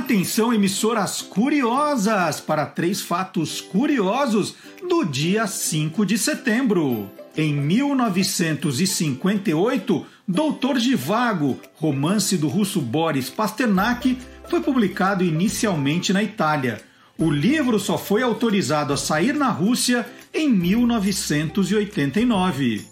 Atenção, emissoras curiosas, para três fatos curiosos do dia 5 de setembro. Em 1958, Doutor Givago, romance do russo Boris Pasternak, foi publicado inicialmente na Itália. O livro só foi autorizado a sair na Rússia em 1989.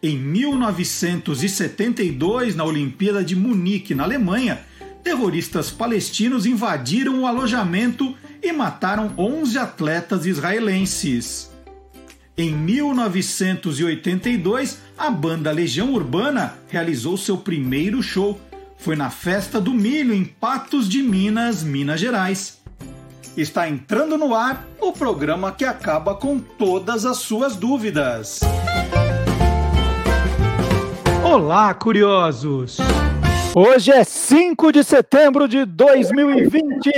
Em 1972, na Olimpíada de Munique, na Alemanha, terroristas palestinos invadiram o alojamento e mataram 11 atletas israelenses. Em 1982, a banda Legião Urbana realizou seu primeiro show. Foi na Festa do Milho, em Patos de Minas, Minas Gerais. Está entrando no ar o programa que acaba com todas as suas dúvidas. Olá, curiosos! Hoje é 5 de setembro de 2020.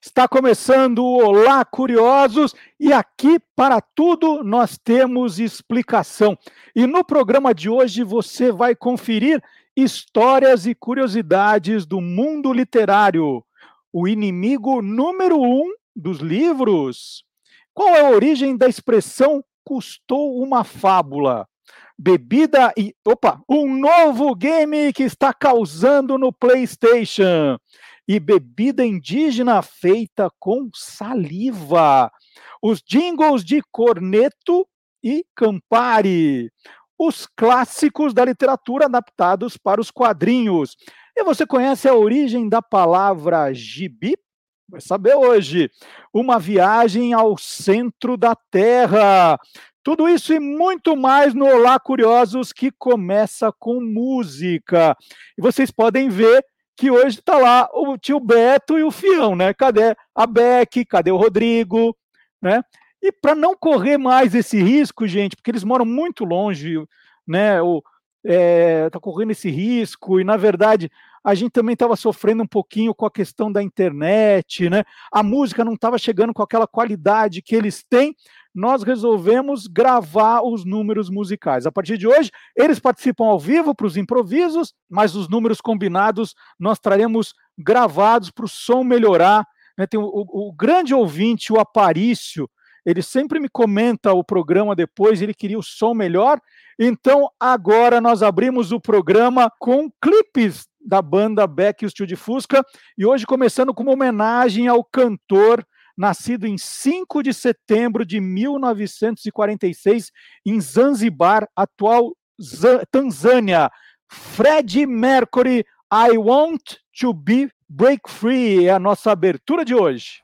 Está começando o Olá Curiosos e aqui para tudo nós temos explicação. E no programa de hoje você vai conferir histórias e curiosidades do mundo literário. O inimigo número um dos livros. Qual é a origem da expressão custou uma fábula? Bebida e. Opa! Um novo game que está causando no PlayStation. E bebida indígena feita com saliva. Os jingles de Corneto e Campari. Os clássicos da literatura adaptados para os quadrinhos. E você conhece a origem da palavra gibi? Vai saber hoje. Uma viagem ao centro da Terra. Tudo isso e muito mais no Olá Curiosos, que começa com música. E vocês podem ver que hoje está lá o tio Beto e o Fião, né? Cadê a Beck? Cadê o Rodrigo? Né? E para não correr mais esse risco, gente, porque eles moram muito longe, né? O, é, tá correndo esse risco, e na verdade a gente também estava sofrendo um pouquinho com a questão da internet, né? A música não estava chegando com aquela qualidade que eles têm, nós resolvemos gravar os números musicais. A partir de hoje, eles participam ao vivo para os improvisos, mas os números combinados nós traremos gravados para o som melhorar. Né? Tem o, o, o grande ouvinte, o Aparício, ele sempre me comenta o programa depois, ele queria o som melhor. Então, agora nós abrimos o programa com clipes da banda Beck e o Tio de Fusca, e hoje começando com uma homenagem ao cantor nascido em 5 de setembro de 1946 em Zanzibar, atual Tanzânia. Fred Mercury, I Want to Be Break Free é a nossa abertura de hoje.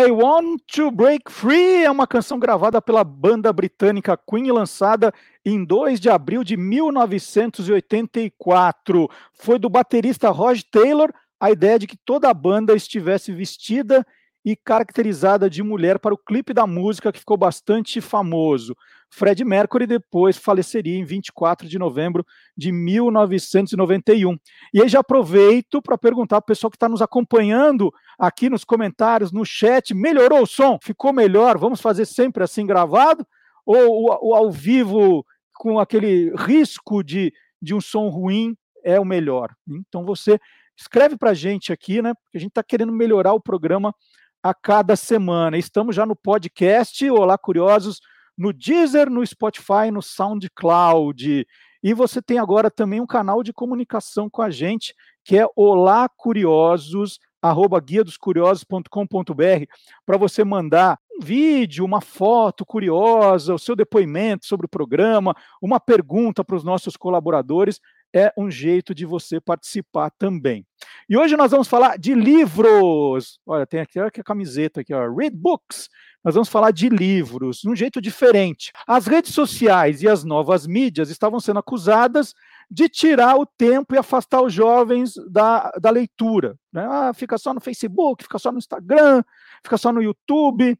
I Want to Break Free é uma canção gravada pela banda britânica Queen e lançada em 2 de abril de 1984. Foi do baterista Roger Taylor a ideia de que toda a banda estivesse vestida e caracterizada de mulher para o clipe da música que ficou bastante famoso. Fred Mercury depois faleceria em 24 de novembro de 1991. E aí já aproveito para perguntar para o pessoal que está nos acompanhando aqui nos comentários, no chat, melhorou o som? Ficou melhor? Vamos fazer sempre assim gravado? Ou, ou ao vivo com aquele risco de, de um som ruim é o melhor? Então você escreve para a gente aqui, né? Porque a gente está querendo melhorar o programa a cada semana. Estamos já no podcast Olá Curiosos no Deezer, no Spotify, no SoundCloud. E você tem agora também um canal de comunicação com a gente, que é Olá Curiosos, arroba guia dos curiosos.com.br, para você mandar vídeo, uma foto curiosa, o seu depoimento sobre o programa, uma pergunta para os nossos colaboradores, é um jeito de você participar também. E hoje nós vamos falar de livros. Olha, tem aqui, aqui a camiseta aqui, ó, Read Books. Nós vamos falar de livros, de um jeito diferente. As redes sociais e as novas mídias estavam sendo acusadas de tirar o tempo e afastar os jovens da, da leitura. Né? Ah, fica só no Facebook, fica só no Instagram, fica só no YouTube.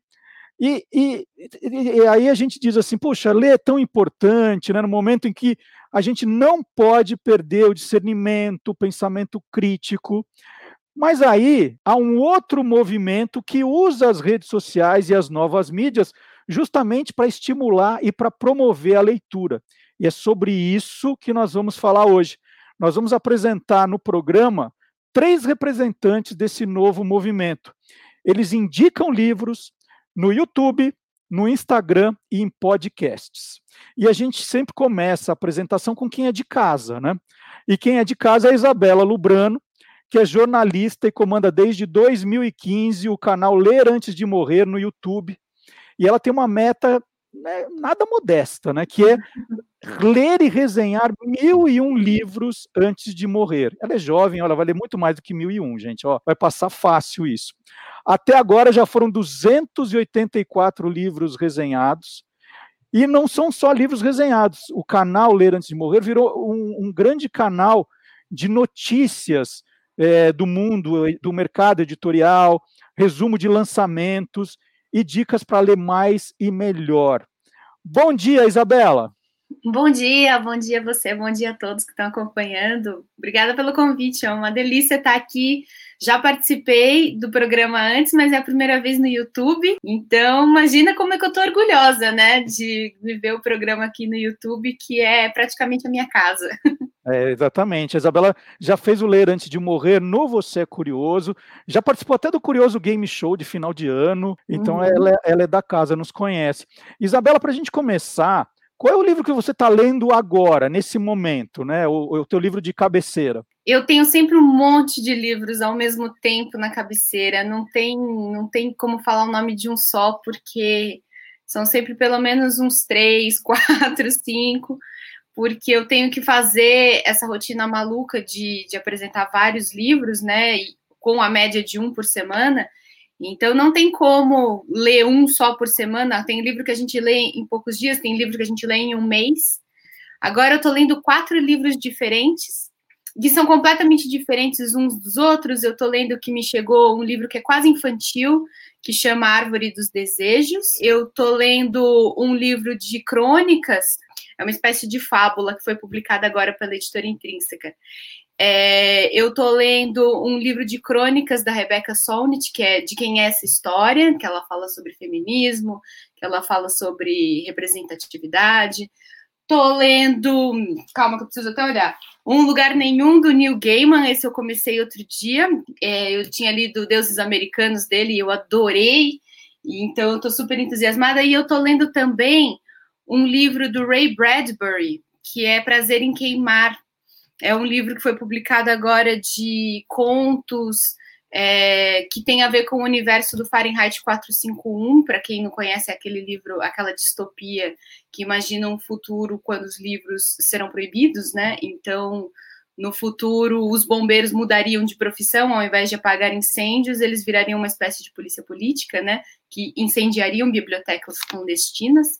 E, e, e, aí a gente diz assim, poxa, ler é tão importante, né? no momento em que a gente não pode perder o discernimento, o pensamento crítico. Mas aí há um outro movimento que usa as redes sociais e as novas mídias justamente para estimular e para promover a leitura. E é sobre isso que nós vamos falar hoje. Nós vamos apresentar no programa três representantes desse novo movimento. Eles indicam livros, no YouTube, no Instagram e em podcasts. E a gente sempre começa a apresentação com quem é de casa, né? E quem é de casa é a Isabela Lubrano, que é jornalista e comanda desde 2015 o canal Ler Antes de Morrer no YouTube. E ela tem uma meta né, nada modesta, né? Que é ler e resenhar mil e um livros antes de morrer. Ela é jovem, ela vai ler muito mais do que mil e um, gente. Ó, vai passar fácil isso. Até agora já foram 284 livros resenhados. E não são só livros resenhados. O canal Ler Antes de Morrer virou um, um grande canal de notícias é, do mundo, do mercado editorial, resumo de lançamentos e dicas para ler mais e melhor. Bom dia, Isabela. Bom dia, bom dia a você, bom dia a todos que estão acompanhando. Obrigada pelo convite, é uma delícia estar aqui. Já participei do programa antes, mas é a primeira vez no YouTube. Então, imagina como é que eu tô orgulhosa, né, de viver o programa aqui no YouTube, que é praticamente a minha casa. É, exatamente. A Isabela já fez o Ler Antes de Morrer no Você é Curioso, já participou até do Curioso Game Show de final de ano, então uhum. ela, é, ela é da casa, nos conhece. Isabela, para a gente começar, qual é o livro que você está lendo agora, nesse momento, né? O, o teu livro de cabeceira? Eu tenho sempre um monte de livros ao mesmo tempo na cabeceira. Não tem, não tem como falar o nome de um só, porque são sempre pelo menos uns três, quatro, cinco, porque eu tenho que fazer essa rotina maluca de, de apresentar vários livros, né? Com a média de um por semana. Então não tem como ler um só por semana. Tem livro que a gente lê em poucos dias, tem livro que a gente lê em um mês. Agora eu estou lendo quatro livros diferentes, que são completamente diferentes uns dos outros. Eu estou lendo que me chegou um livro que é quase infantil, que chama Árvore dos Desejos. Eu estou lendo um livro de crônicas, é uma espécie de fábula que foi publicada agora pela editora Intrínseca. É, eu estou lendo um livro de crônicas da Rebecca Solnit, que é De Quem é Essa História, que ela fala sobre feminismo, que ela fala sobre representatividade. Estou lendo, calma que eu preciso até olhar, Um Lugar Nenhum, do Neil Gaiman, esse eu comecei outro dia, é, eu tinha lido Deuses Americanos dele e eu adorei, então eu estou super entusiasmada, e eu estou lendo também um livro do Ray Bradbury, que é Prazer em Queimar, é um livro que foi publicado agora de contos é, que tem a ver com o universo do Fahrenheit 451. Para quem não conhece, é aquele livro, aquela distopia que imagina um futuro quando os livros serão proibidos, né? Então, no futuro, os bombeiros mudariam de profissão, ao invés de apagar incêndios, eles virariam uma espécie de polícia política, né? Que incendiariam bibliotecas clandestinas.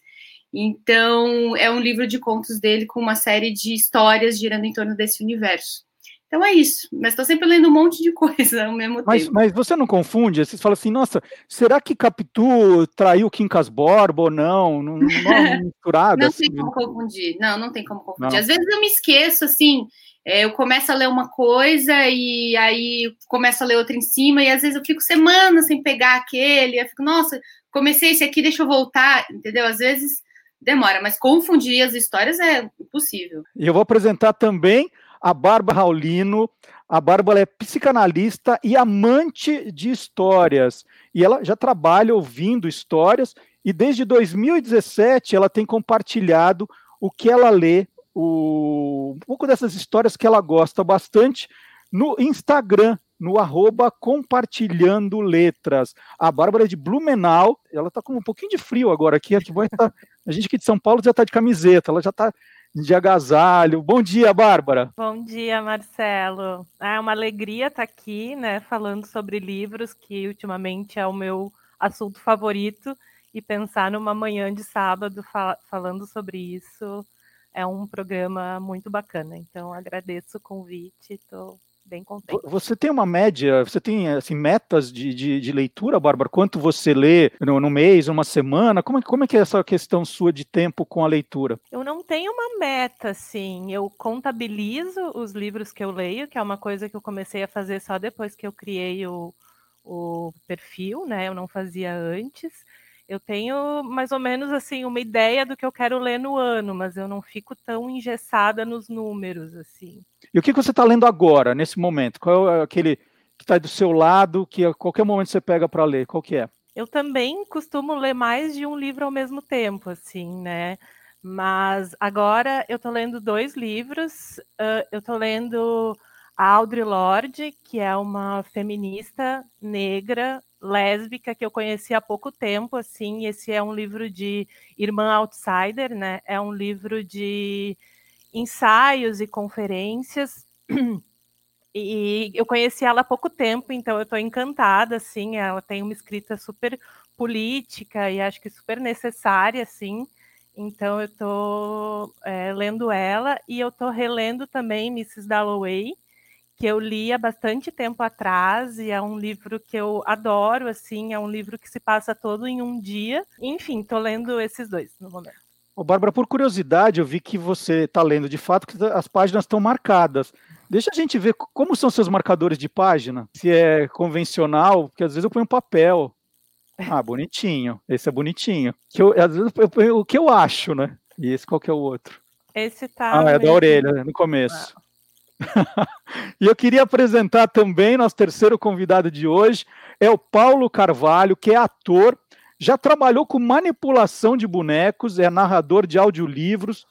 Então, é um livro de contos dele com uma série de histórias girando em torno desse universo. Então é isso, mas estou sempre lendo um monte de coisa ao mesmo mas, tempo. Mas você não confunde? Você fala assim, nossa, será que Capitu traiu Quincas Borba ou não? Não, não é misturado? não assim. tem como confundir, não, não tem como confundir. Não. Às vezes eu me esqueço, assim, é, eu começo a ler uma coisa e aí começo a ler outra em cima, e às vezes eu fico semanas sem pegar aquele, eu fico, nossa, comecei esse aqui, deixa eu voltar, entendeu? Às vezes demora, mas confundir as histórias é impossível. E eu vou apresentar também a Bárbara Raulino. A Bárbara é psicanalista e amante de histórias. E ela já trabalha ouvindo histórias, e desde 2017 ela tem compartilhado o que ela lê, o, um pouco dessas histórias que ela gosta bastante, no Instagram. No arroba compartilhando letras. A Bárbara é de Blumenau, ela está com um pouquinho de frio agora aqui, a, tá, a gente aqui de São Paulo já está de camiseta, ela já está de agasalho. Bom dia, Bárbara. Bom dia, Marcelo. É uma alegria estar tá aqui, né, falando sobre livros, que ultimamente é o meu assunto favorito, e pensar numa manhã de sábado fal falando sobre isso é um programa muito bacana. Então, agradeço o convite, estou bem contente. Você tem uma média, você tem assim, metas de, de, de leitura, Bárbara? Quanto você lê no, no mês, numa semana? Como, é, como é que é essa questão sua de tempo com a leitura? Eu não tenho uma meta, assim. Eu contabilizo os livros que eu leio, que é uma coisa que eu comecei a fazer só depois que eu criei o, o perfil, né? Eu não fazia antes. Eu tenho mais ou menos assim uma ideia do que eu quero ler no ano, mas eu não fico tão engessada nos números assim. E o que você está lendo agora, nesse momento? Qual é aquele que está do seu lado, que a qualquer momento você pega para ler? Qual que é? Eu também costumo ler mais de um livro ao mesmo tempo, assim, né? Mas agora eu estou lendo dois livros. Uh, eu estou lendo a Audre Lorde, que é uma feminista negra lésbica que eu conheci há pouco tempo, assim, esse é um livro de Irmã Outsider, né? É um livro de ensaios e conferências. E eu conheci ela há pouco tempo, então eu estou encantada, assim, ela tem uma escrita super política e acho que super necessária, assim. Então eu estou é, lendo ela e eu estou relendo também Mrs. Dalloway, que eu li há bastante tempo atrás e é um livro que eu adoro, assim, é um livro que se passa todo em um dia. Enfim, estou lendo esses dois no momento. Ô, Bárbara, por curiosidade, eu vi que você está lendo de fato que as páginas estão marcadas. Deixa a gente ver como são seus marcadores de página. Se é convencional, porque às vezes eu ponho um papel. Ah, bonitinho. Esse é bonitinho. Que eu, às vezes eu ponho o que eu acho, né? E esse qual que é o outro? Esse tá. Ah, é da orelha, no começo. E eu queria apresentar também nosso terceiro convidado de hoje, é o Paulo Carvalho, que é ator, já trabalhou com manipulação de bonecos, é narrador de audiolivros,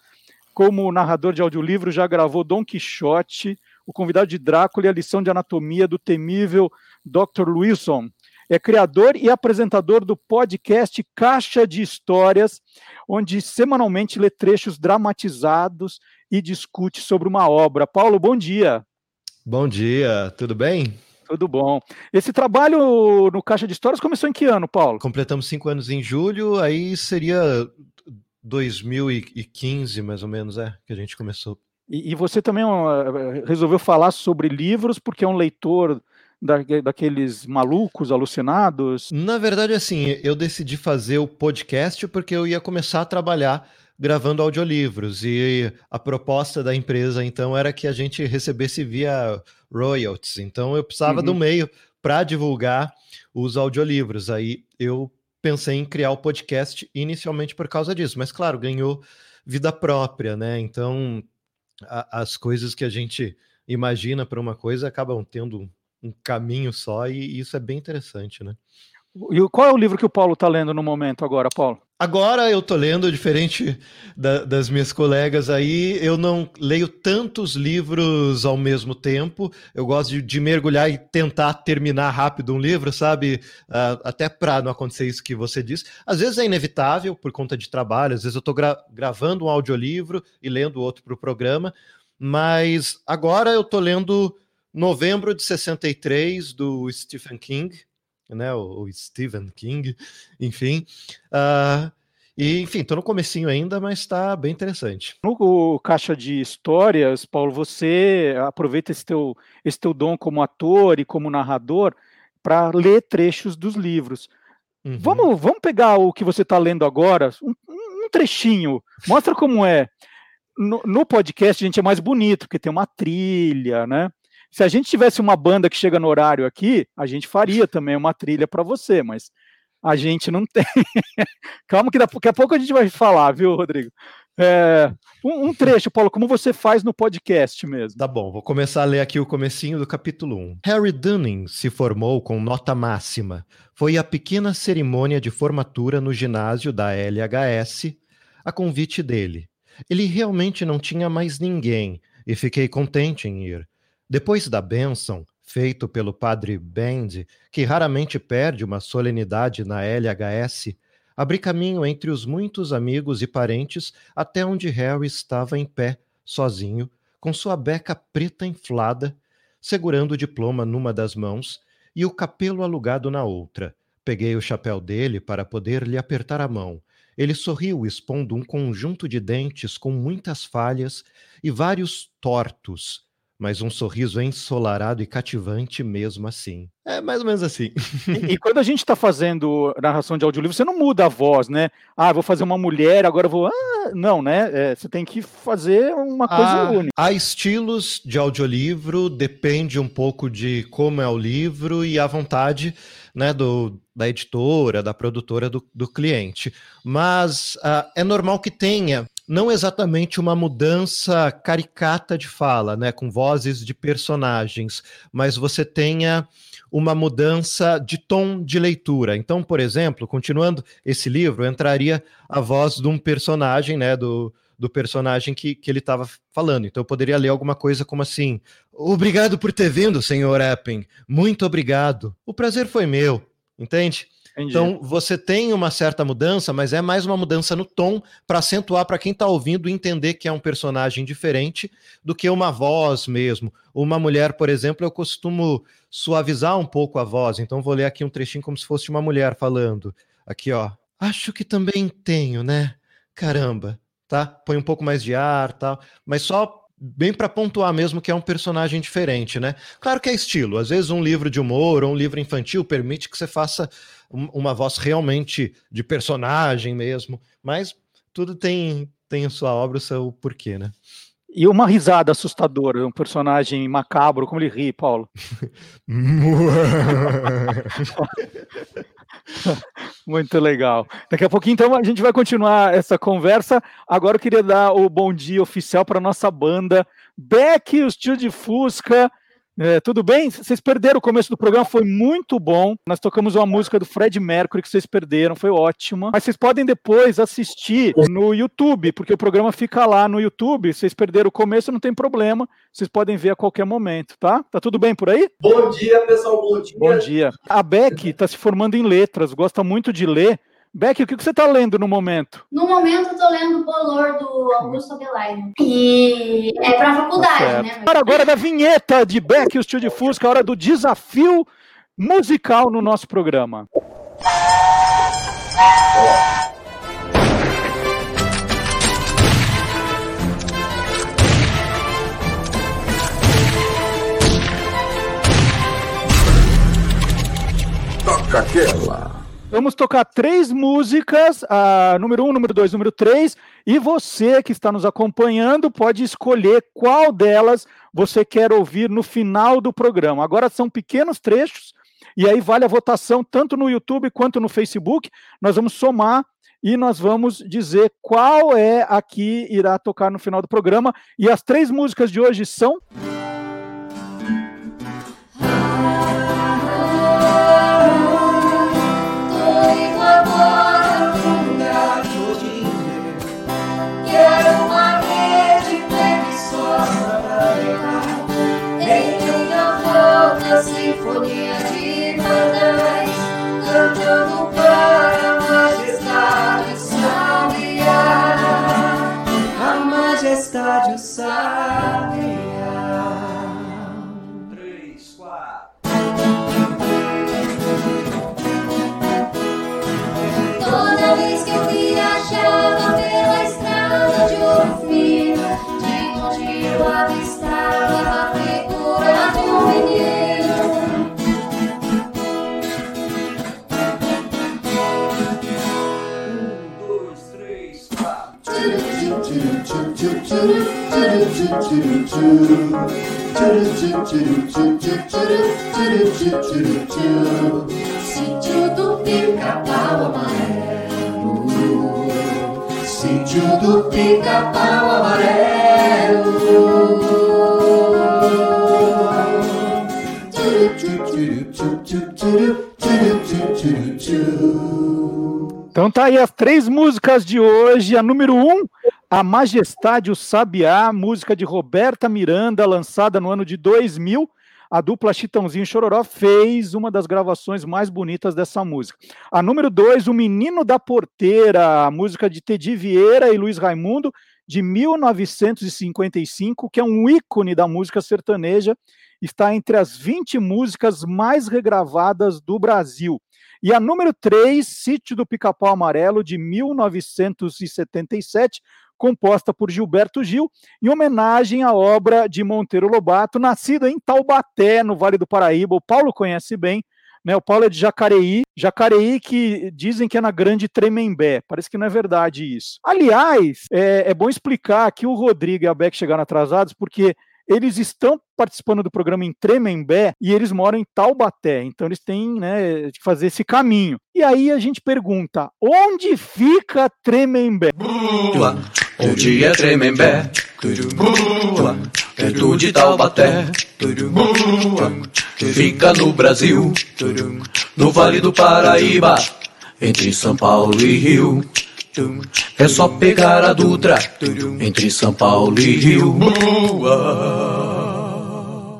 como narrador de audiolivro já gravou Dom Quixote, o convidado de Drácula e a lição de anatomia do temível Dr. Wilson. É criador e apresentador do podcast Caixa de Histórias, onde semanalmente lê trechos dramatizados e discute sobre uma obra. Paulo, bom dia. Bom dia, tudo bem? Tudo bom. Esse trabalho no Caixa de Histórias começou em que ano, Paulo? Completamos cinco anos em julho, aí seria 2015, mais ou menos, é, que a gente começou. E, e você também uh, resolveu falar sobre livros, porque é um leitor da, daqueles malucos, alucinados? Na verdade, assim, eu decidi fazer o podcast porque eu ia começar a trabalhar gravando audiolivros e a proposta da empresa então era que a gente recebesse via royalties. Então eu precisava uhum. do meio para divulgar os audiolivros. Aí eu pensei em criar o podcast inicialmente por causa disso, mas claro, ganhou vida própria, né? Então a, as coisas que a gente imagina para uma coisa acabam tendo um caminho só e isso é bem interessante, né? E qual é o livro que o Paulo está lendo no momento agora, Paulo? Agora eu tô lendo, diferente da, das minhas colegas aí, eu não leio tantos livros ao mesmo tempo. Eu gosto de, de mergulhar e tentar terminar rápido um livro, sabe? Uh, até para não acontecer isso que você disse. Às vezes é inevitável por conta de trabalho, às vezes eu estou gra gravando um audiolivro e lendo outro para o programa, mas agora eu tô lendo Novembro de 63, do Stephen King né? O, o Stephen King, enfim. Uh, e, enfim, estou no comecinho ainda, mas está bem interessante. No Caixa de Histórias, Paulo, você aproveita esse teu, esse teu dom como ator e como narrador para ler trechos dos livros. Uhum. Vamos, vamos pegar o que você está lendo agora, um, um, trechinho, mostra como é. No, no, podcast a gente é mais bonito, porque tem uma trilha, né? Se a gente tivesse uma banda que chega no horário aqui, a gente faria também uma trilha para você, mas a gente não tem. Calma que daqui a pouco a gente vai falar, viu, Rodrigo? É, um, um, trecho, Paulo, como você faz no podcast mesmo. Tá bom, vou começar a ler aqui o comecinho do capítulo 1. Harry Dunning se formou com nota máxima. Foi a pequena cerimônia de formatura no ginásio da LHS a convite dele. Ele realmente não tinha mais ninguém e fiquei contente em ir. Depois da bênção, feito pelo padre Bend, que raramente perde uma solenidade na LHS, abri caminho entre os muitos amigos e parentes até onde Harry estava em pé, sozinho, com sua beca preta inflada, segurando o diploma numa das mãos e o capelo alugado na outra. Peguei o chapéu dele para poder lhe apertar a mão. Ele sorriu, expondo um conjunto de dentes com muitas falhas e vários tortos, mas um sorriso ensolarado e cativante mesmo assim. É mais ou menos assim. E, e quando a gente está fazendo narração de audiolivro, você não muda a voz, né? Ah, vou fazer uma mulher, agora vou. Ah, não, né? É, você tem que fazer uma coisa há, única. Há estilos de audiolivro, depende um pouco de como é o livro e a vontade né, do, da editora, da produtora, do, do cliente. Mas uh, é normal que tenha não exatamente uma mudança caricata de fala, né, com vozes de personagens, mas você tenha uma mudança de tom de leitura. Então, por exemplo, continuando esse livro, entraria a voz de um personagem, né, do, do personagem que, que ele estava falando. Então, eu poderia ler alguma coisa como assim: Obrigado por ter vindo, senhor Epping. Muito obrigado. O prazer foi meu. Entende? Entendi. Então você tem uma certa mudança, mas é mais uma mudança no tom para acentuar para quem está ouvindo entender que é um personagem diferente do que uma voz mesmo. Uma mulher, por exemplo, eu costumo suavizar um pouco a voz, então vou ler aqui um trechinho como se fosse uma mulher falando. Aqui, ó. Acho que também tenho, né? Caramba, tá? Põe um pouco mais de ar, tal, mas só bem para pontuar mesmo que é um personagem diferente, né? Claro que é estilo. Às vezes um livro de humor ou um livro infantil permite que você faça uma voz realmente de personagem mesmo, mas tudo tem tem a sua obra, o seu porquê, né? E uma risada assustadora, um personagem macabro, como ele ri, Paulo. Muito legal. Daqui a pouquinho, então, a gente vai continuar essa conversa. Agora eu queria dar o bom dia oficial para nossa banda Beck, o Tio de Fusca, é, tudo bem? Vocês perderam o começo do programa, foi muito bom. Nós tocamos uma música do Fred Mercury que vocês perderam, foi ótima. Mas vocês podem depois assistir no YouTube, porque o programa fica lá no YouTube. Vocês perderam o começo, não tem problema. Vocês podem ver a qualquer momento, tá? Tá tudo bem por aí? Bom dia, pessoal. Bom dia. Bom dia. A Beck está se formando em letras, gosta muito de ler. Beck, o que você está lendo no momento? No momento, eu estou lendo o Bolor do Augusto Abelaino. E é para a faculdade, tá né? Para agora da vinheta de Beck e o Tio de Fusca, a hora do desafio musical no nosso programa. Toca aquela. Vamos tocar três músicas, a número um, número dois, número três, e você que está nos acompanhando pode escolher qual delas você quer ouvir no final do programa. Agora são pequenos trechos, e aí vale a votação tanto no YouTube quanto no Facebook. Nós vamos somar e nós vamos dizer qual é a que irá tocar no final do programa. E as três músicas de hoje são. sinfonia de mandais, cantando para a majestade o sabiá, a majestade o sabiá. Sítio do pica-pau amarelo Sítio do pica-pau amarelo Então tá aí as três músicas de hoje. A número um, A Majestade, o Sabiá, música de Roberta Miranda, lançada no ano de 2000. a dupla Chitãozinho e Chororó fez uma das gravações mais bonitas dessa música. A número 2, O Menino da Porteira, a música de Teddy Vieira e Luiz Raimundo, de 1955, que é um ícone da música sertaneja, está entre as 20 músicas mais regravadas do Brasil. E a número 3, Sítio do Pica-Pau Amarelo, de 1977, composta por Gilberto Gil, em homenagem à obra de Monteiro Lobato, nascido em Taubaté, no Vale do Paraíba. O Paulo conhece bem, né? O Paulo é de Jacareí, Jacareí que dizem que é na Grande Tremembé. Parece que não é verdade isso. Aliás, é, é bom explicar que o Rodrigo e a Beck chegaram atrasados, porque eles estão participando do programa em Tremembé e eles moram em Taubaté, então eles têm né, que fazer esse caminho. E aí a gente pergunta: onde fica Tremembé? Onde é Tremembé? Perto de Taubaté. Fica no Brasil, no Vale do Paraíba, entre São Paulo e Rio. É só pegar a Dutra entre São Paulo e Rio.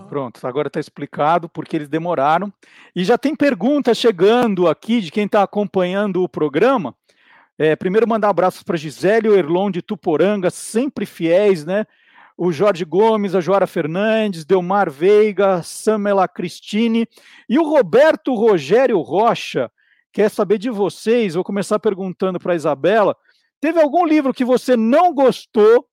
Pronto, agora está explicado porque eles demoraram. E já tem perguntas chegando aqui de quem está acompanhando o programa. É, primeiro, mandar abraços para Gisele, o Erlon de Tuporanga, sempre fiéis, né? O Jorge Gomes, a Joara Fernandes, Delmar Veiga, Samela Cristine e o Roberto Rogério Rocha, quer saber de vocês. Vou começar perguntando para a Isabela. Teve algum livro que você não gostou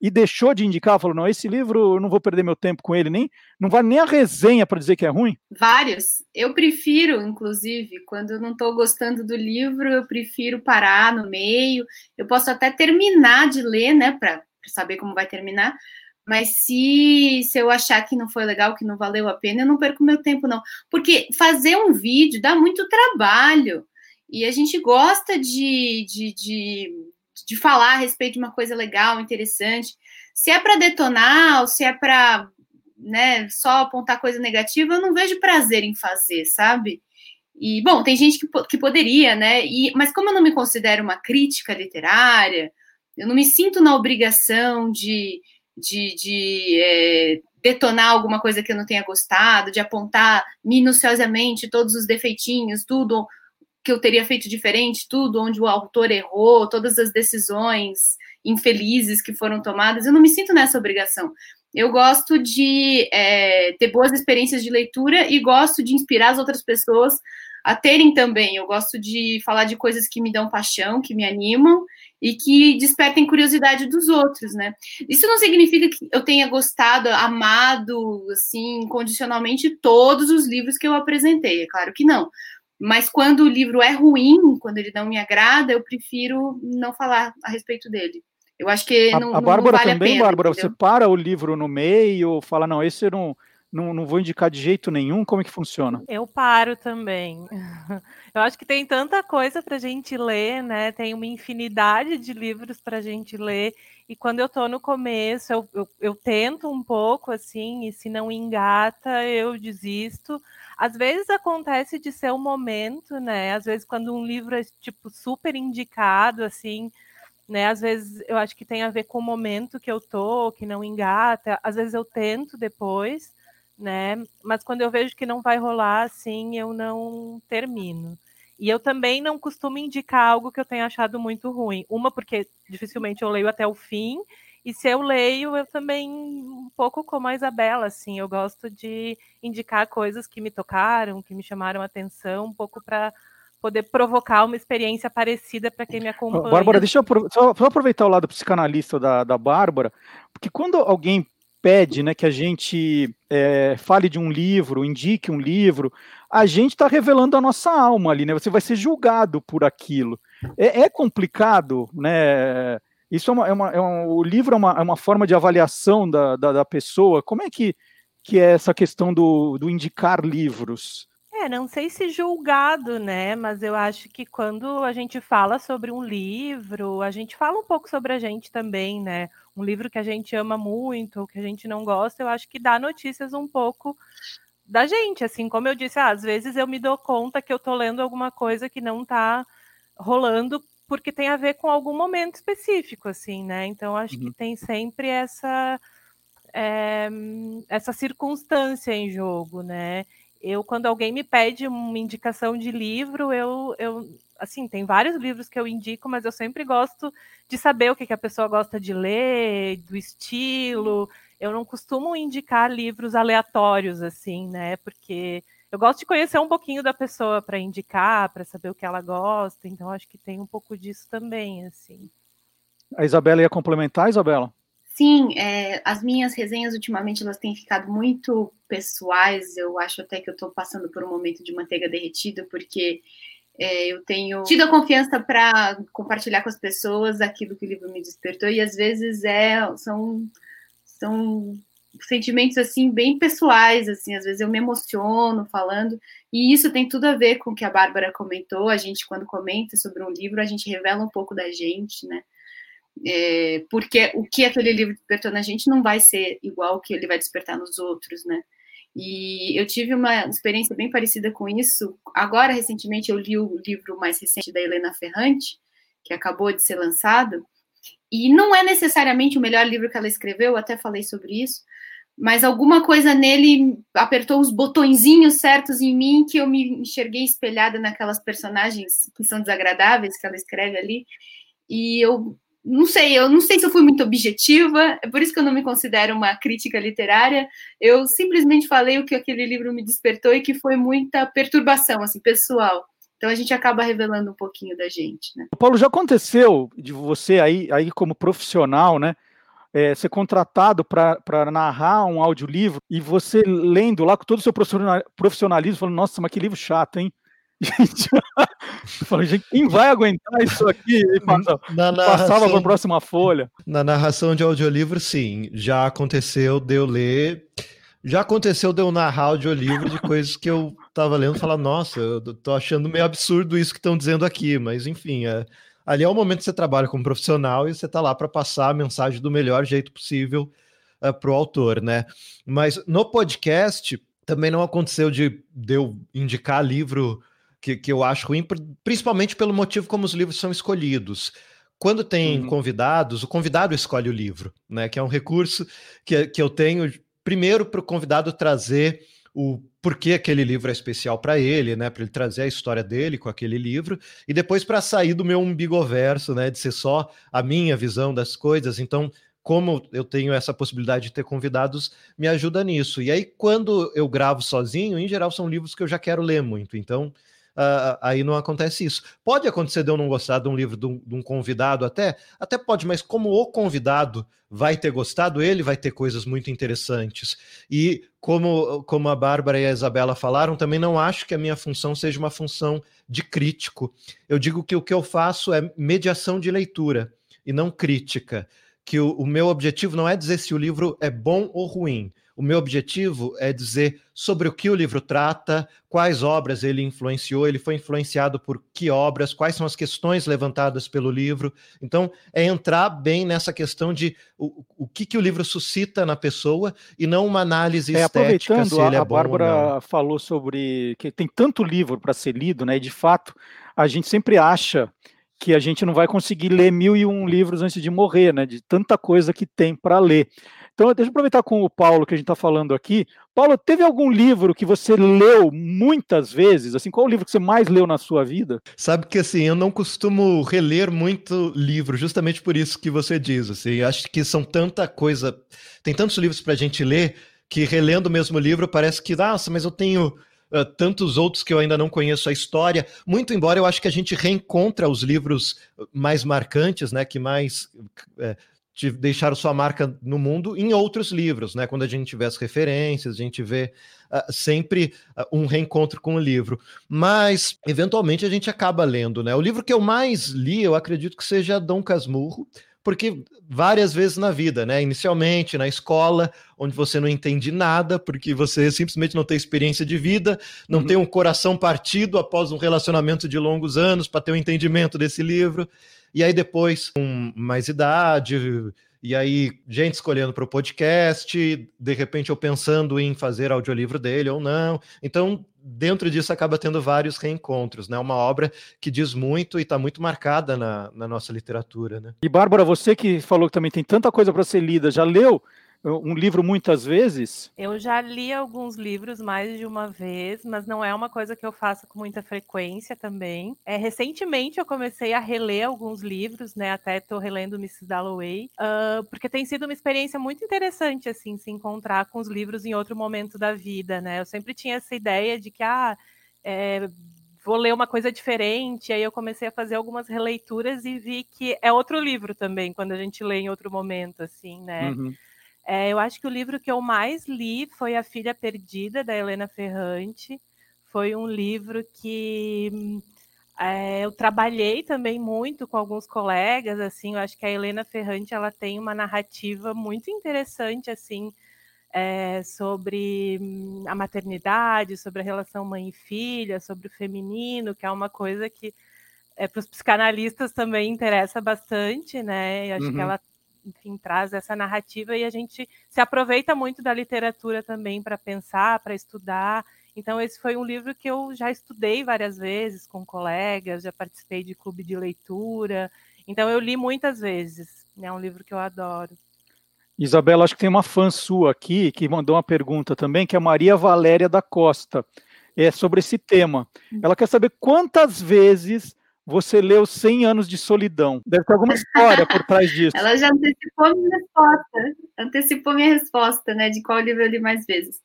e deixou de indicar? Falou, não, esse livro eu não vou perder meu tempo com ele, nem não vale nem a resenha para dizer que é ruim? Vários. Eu prefiro, inclusive, quando eu não estou gostando do livro, eu prefiro parar no meio. Eu posso até terminar de ler, né, para saber como vai terminar, mas se, se eu achar que não foi legal, que não valeu a pena, eu não perco meu tempo, não. Porque fazer um vídeo dá muito trabalho. E a gente gosta de, de, de, de falar a respeito de uma coisa legal, interessante. Se é para detonar ou se é para né, só apontar coisa negativa, eu não vejo prazer em fazer, sabe? E, bom, tem gente que, que poderia, né? E, mas como eu não me considero uma crítica literária, eu não me sinto na obrigação de, de, de é, detonar alguma coisa que eu não tenha gostado, de apontar minuciosamente todos os defeitinhos, tudo que eu teria feito diferente, tudo onde o autor errou, todas as decisões infelizes que foram tomadas. Eu não me sinto nessa obrigação. Eu gosto de é, ter boas experiências de leitura e gosto de inspirar as outras pessoas a terem também. Eu gosto de falar de coisas que me dão paixão, que me animam e que despertem curiosidade dos outros, né? Isso não significa que eu tenha gostado, amado, assim, incondicionalmente todos os livros que eu apresentei, é claro que não. Mas quando o livro é ruim, quando ele não me agrada, eu prefiro não falar a respeito dele. Eu acho que não, a, a Bárbara não vale também, a pena, Bárbara, entendeu? você para o livro no meio, fala, não, esse eu não, não, não vou indicar de jeito nenhum, como é que funciona? Eu paro também. Eu acho que tem tanta coisa para a gente ler, né? Tem uma infinidade de livros para a gente ler. E quando eu estou no começo, eu, eu, eu tento um pouco, assim, e se não engata, eu desisto. Às vezes acontece de ser o momento, né? Às vezes quando um livro é, tipo, super indicado, assim, né? Às vezes eu acho que tem a ver com o momento que eu tô, que não engata. Às vezes eu tento depois, né? Mas quando eu vejo que não vai rolar assim, eu não termino. E eu também não costumo indicar algo que eu tenha achado muito ruim. Uma, porque dificilmente eu leio até o fim, e se eu leio, eu também, um pouco como a Isabela, assim, eu gosto de indicar coisas que me tocaram, que me chamaram a atenção, um pouco para poder provocar uma experiência parecida para quem me acompanha. Bárbara, deixa eu só, só aproveitar o lado psicanalista da, da Bárbara, porque quando alguém pede né, que a gente é, fale de um livro, indique um livro, a gente está revelando a nossa alma ali, né? Você vai ser julgado por aquilo. É, é complicado, né? Isso é uma, é uma- é um- o livro é uma, é uma forma de avaliação da, da, da pessoa. Como é que, que é essa questão do, do indicar livros? É, não sei se julgado, né? Mas eu acho que quando a gente fala sobre um livro, a gente fala um pouco sobre a gente também, né? Um livro que a gente ama muito, que a gente não gosta, eu acho que dá notícias um pouco da gente, assim, como eu disse, ah, às vezes eu me dou conta que eu tô lendo alguma coisa que não tá rolando porque tem a ver com algum momento específico, assim, né? Então acho que tem sempre essa é, essa circunstância em jogo, né? Eu, quando alguém me pede uma indicação de livro, eu, eu assim, tem vários livros que eu indico, mas eu sempre gosto de saber o que, que a pessoa gosta de ler, do estilo. Eu não costumo indicar livros aleatórios, assim, né? Porque eu gosto de conhecer um pouquinho da pessoa para indicar, para saber o que ela gosta. Então, acho que tem um pouco disso também, assim. A Isabela ia complementar, Isabela? Sim, é, as minhas resenhas ultimamente elas têm ficado muito pessoais. Eu acho até que eu estou passando por um momento de manteiga derretida, porque é, eu tenho tido a confiança para compartilhar com as pessoas aquilo que o livro me despertou, e às vezes é, são, são sentimentos assim bem pessoais, assim, às vezes eu me emociono falando, e isso tem tudo a ver com o que a Bárbara comentou. A gente, quando comenta sobre um livro, a gente revela um pouco da gente, né? É, porque o que aquele livro despertou na gente não vai ser igual o que ele vai despertar nos outros, né? E eu tive uma experiência bem parecida com isso. Agora, recentemente, eu li o livro mais recente da Helena Ferrante, que acabou de ser lançado, e não é necessariamente o melhor livro que ela escreveu, eu até falei sobre isso, mas alguma coisa nele apertou os botõezinhos certos em mim que eu me enxerguei espelhada naquelas personagens que são desagradáveis que ela escreve ali, e eu não sei, eu não sei se eu fui muito objetiva, é por isso que eu não me considero uma crítica literária. Eu simplesmente falei o que aquele livro me despertou e que foi muita perturbação, assim, pessoal. Então a gente acaba revelando um pouquinho da gente, né? Paulo, já aconteceu de você aí, aí como profissional, né? É, ser contratado para narrar um audiolivro e você lendo lá com todo o seu profissionalismo, falando, nossa, mas que livro chato, hein? Gente, falei, gente, quem vai aguentar isso aqui? E passa, na passava para a próxima folha. Na narração de audiolivro, sim. Já aconteceu de eu ler. Já aconteceu de eu narrar audiolivro de coisas que eu estava lendo e falar, nossa, eu tô achando meio absurdo isso que estão dizendo aqui, mas enfim, é, ali é o momento que você trabalha como profissional e você está lá para passar a mensagem do melhor jeito possível é, para o autor, né? Mas no podcast também não aconteceu de, de eu indicar livro que, que eu acho ruim, principalmente pelo motivo como os livros são escolhidos. Quando tem uhum. convidados, o convidado escolhe o livro, né? Que é um recurso que, que eu tenho, primeiro, para o convidado trazer o porquê aquele livro é especial para ele, né? Para ele trazer a história dele com aquele livro, e depois para sair do meu umbigoverso, né? De ser só a minha visão das coisas. Então, como eu tenho essa possibilidade de ter convidados, me ajuda nisso. E aí, quando eu gravo sozinho, em geral são livros que eu já quero ler muito. Então, uh, aí não acontece isso. Pode acontecer de eu não gostar de um livro de um, de um, convidado até, até pode, mas como o convidado vai ter gostado, ele vai ter coisas muito interessantes. E como, como a Bárbara e a Isabela falaram, também não acho que a minha função seja uma função de crítico. Eu digo que o que eu faço é mediação de leitura e não crítica. Que o, o meu objetivo não é dizer se o livro é bom ou ruim o meu objetivo é dizer sobre o que o livro trata, quais obras ele influenciou, ele foi influenciado por que obras, quais são as questões levantadas pelo livro. Então, é entrar bem nessa questão de o, o que, que o livro suscita na pessoa e não uma análise é, estética. Aproveitando, se ele a, é a Bárbara falou sobre que tem tanto livro para ser lido, né? E de fato, a gente sempre acha que a gente não vai conseguir ler mil e um livros antes de morrer, né? De tanta coisa que tem para ler. Então, deixa eu aproveitar com o Paulo que a gente está falando aqui. Paulo, teve algum livro que você leu muitas vezes? Assim, qual o livro que você mais leu na sua vida? Sabe que assim, eu não costumo reler muito livro, justamente por isso que você diz. Assim, acho que são tanta coisa, tem tantos livros para a gente ler que relendo o mesmo livro parece que, nossa, mas eu tenho Uh, tantos outros que eu ainda não conheço a história, muito embora eu acho que a gente reencontra os livros mais marcantes, né, que mais de deixaram sua marca no mundo em outros livros, né? Quando a gente vê as referências, a gente vê uh, sempre uh, um reencontro com o livro. Mas, eventualmente, a gente acaba lendo, né? O livro que eu mais li, eu acredito que seja Dom Casmurro, porque várias vezes na vida, né? Inicialmente na escola, onde você não entende nada, porque você simplesmente não tem experiência de vida, não uhum. tem um coração partido após um relacionamento de longos anos para ter um entendimento desse livro. E aí depois, com mais idade, e aí gente escolhendo para o podcast, de repente eu pensando em fazer audiolivro dele ou não. Então, dentro disso acaba tendo vários reencontros, né? Uma obra que diz muito e está muito marcada na, na, nossa literatura, né? E Bárbara, você que falou que também tem tanta coisa para ser lida, já leu um livro muitas vezes? Eu já li alguns livros mais de uma vez, mas não é uma coisa que eu faço com muita frequência também. É, recentemente eu comecei a reler alguns livros, né? Até estou relendo Mrs. Dalloway, uh, porque tem sido uma experiência muito interessante, assim, se encontrar com os livros em outro momento da vida, né? Eu sempre tinha essa ideia de que, ah, é, vou ler uma coisa diferente. Aí eu comecei a fazer algumas releituras e vi que é outro livro também, quando a gente lê em outro momento, assim, né? Uhum. É, eu acho que o livro que eu mais li foi A Filha Perdida, da Helena Ferrante. Foi um livro que é, eu trabalhei também muito com alguns colegas, assim, eu acho que a Helena Ferrante, ela tem uma narrativa muito interessante, assim, é, sobre hum, a maternidade, sobre a relação mãe e filha, sobre o feminino, que é uma coisa que é, para os psicanalistas também interessa bastante, né? E acho uhum. que ela, enfim, traz essa narrativa e a gente se aproveita muito da literatura também para pensar, para estudar. Então, esse foi um livro que eu já estudei várias vezes com colegas, já participei de clube de leitura. Então, eu li muitas vezes. É um livro que eu adoro. Isabela, acho que tem uma fã sua aqui que mandou uma pergunta também, que é a Maria Valéria da Costa. É sobre esse tema. Hum. Ela quer saber quantas vezes você leu 100 anos de solidão. Deve ter alguma história por trás disso. Ela já antecipou minha resposta. Antecipou minha resposta, né? De qual livro eu li mais vezes.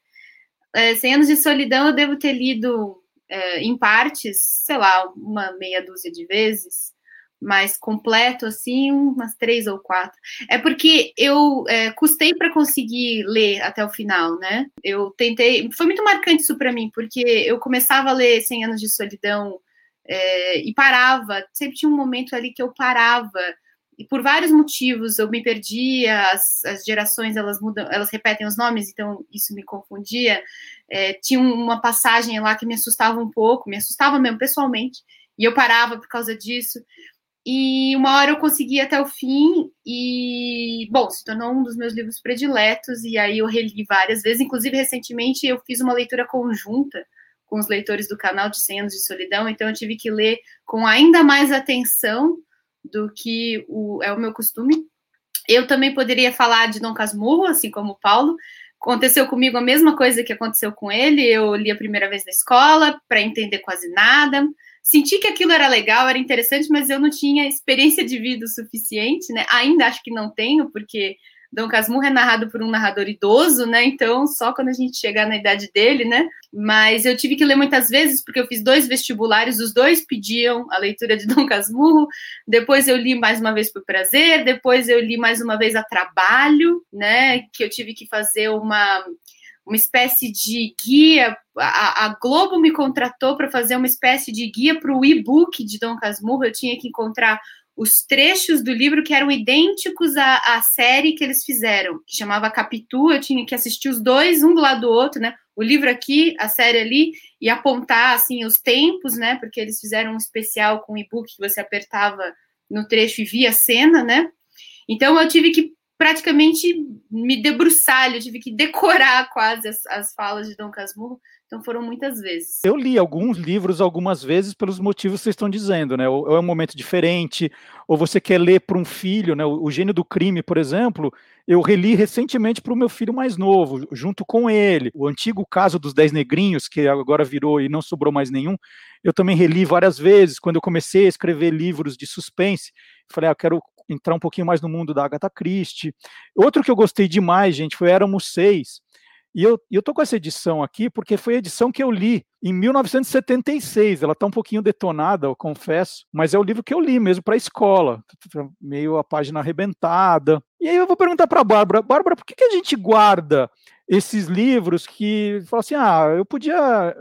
É, 100 anos de solidão eu devo ter lido é, em partes, sei lá, uma meia dúzia de vezes mais completo, assim, umas três ou quatro. É porque eu é, custei para conseguir ler até o final, né? Eu tentei. Foi muito marcante isso para mim, porque eu começava a ler 100 Anos de Solidão é, e parava. Sempre tinha um momento ali que eu parava. E por vários motivos eu me perdia, as, as gerações elas mudam, elas repetem os nomes, então isso me confundia. É, tinha uma passagem lá que me assustava um pouco, me assustava mesmo pessoalmente, e eu parava por causa disso. E uma hora eu consegui até o fim e, bom, se tornou um dos meus livros prediletos e aí eu reli várias vezes. Inclusive, recentemente eu fiz uma leitura conjunta com os leitores do canal de 100 anos de solidão, então eu tive que ler com ainda mais atenção do que o, é o meu costume. Eu também poderia falar de Dom Casmurro, assim como o Paulo. Aconteceu comigo a mesma coisa que aconteceu com ele. Eu li a primeira vez na escola para entender quase nada senti que aquilo era legal, era interessante, mas eu não tinha experiência de vida o suficiente, né? Ainda acho que não tenho, porque Dom Casmurro é narrado por um narrador idoso, né? Então, só quando a gente chegar na idade dele, né? Mas eu tive que ler muitas vezes, porque eu fiz dois vestibulares, os dois pediam a leitura de Dom Casmurro. Depois eu li mais uma vez por prazer, depois eu li mais uma vez a trabalho, né? Que eu tive que fazer uma uma espécie de guia. A, a Globo me contratou para fazer uma espécie de guia para o e-book de Dom Casmurro. Eu tinha que encontrar os trechos do livro que eram idênticos à, à série que eles fizeram, que chamava Capitu. Eu tinha que assistir os dois, um do lado do outro, né? O livro aqui, a série ali, e apontar assim os tempos, né? Porque eles fizeram um especial com e-book que você apertava no trecho e via a cena, né? Então eu tive que praticamente me debruçar, eu tive que decorar quase as, as falas de Dom Casmurro, então foram muitas vezes. Eu li alguns livros algumas vezes pelos motivos que vocês estão dizendo, né? Ou é um momento diferente, ou você quer ler para um filho, né? O, Gênio do Crime, por exemplo, eu reli recentemente para o meu filho mais novo, junto com ele. O antigo caso dos Dez Negrinhos, que agora virou e não sobrou mais nenhum, eu também reli várias vezes. Quando eu comecei a escrever livros de suspense, falei, ah, eu quero entrar um pouquinho mais no mundo da Agatha Christie. Outro que eu gostei demais, gente, foi Éramos Seis. E eu, tô com essa edição aqui porque foi a edição que eu li em 1976. Ela tá um pouquinho detonada, eu confesso, mas é o livro que eu li mesmo para a escola, meio a página arrebentada. E aí eu vou perguntar para a Bárbara, Bárbara, por que, que a gente guarda esses livros que fala assim, ah, eu podia,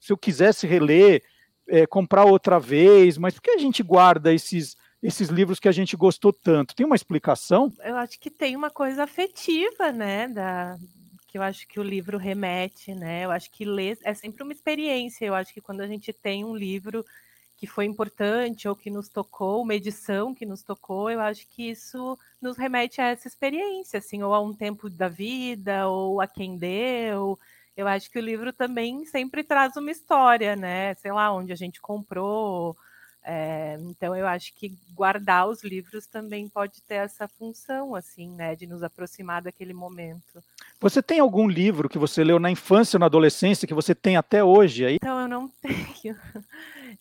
se eu quisesse reler, é, comprar outra vez, mas por que a gente guarda esses esses livros que a gente gostou tanto? Tem uma explicação? Eu acho que tem uma coisa afetiva, né, da, que eu acho que o livro remete, né? Eu acho que ler é sempre uma experiência. Eu acho que quando a gente tem um livro que foi importante ou que nos tocou, uma edição que nos tocou, eu acho que isso nos remete a essa experiência, assim, ou a um tempo da vida, ou a quem deu. Eu acho que o livro também sempre traz uma história, né? Sei lá, onde a gente comprou, É, então eu acho que guardar os livros também pode ter essa função, assim, né, de nos aproximar daquele momento. Você tem algum livro que você leu na infância ou na adolescência que você tem até hoje aí? Então eu não tenho.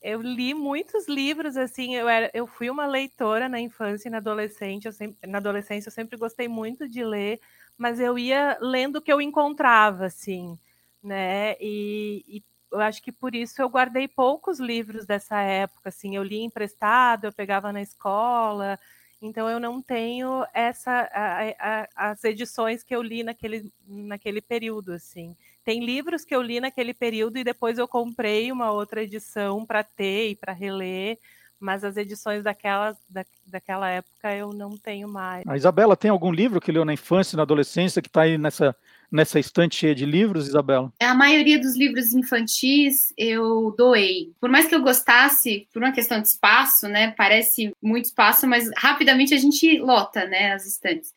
Eu li muitos livros, assim, eu, era, eu fui uma leitora na infância e na adolescência, eu sempre, na adolescência eu sempre gostei muito de ler, mas eu ia lendo o que eu encontrava, assim, né? E, e eu acho que por isso eu guardei poucos livros dessa época, assim, eu li emprestado, eu pegava na escola, então eu não tenho essa a, a, as edições que eu li naquele, naquele período, assim. Tem livros que eu li naquele período e depois eu comprei uma outra edição para ter e para reler, mas as edições daquela, da, daquela época eu não tenho mais. A Isabela tem algum livro que leu na infância na adolescência que está aí nessa nessa estante cheia de livros, Isabela? A maioria dos livros infantis eu doei. Por mais que eu gostasse, por uma questão de espaço, né? Parece muito espaço, mas rapidamente a gente lota, né? As estantes.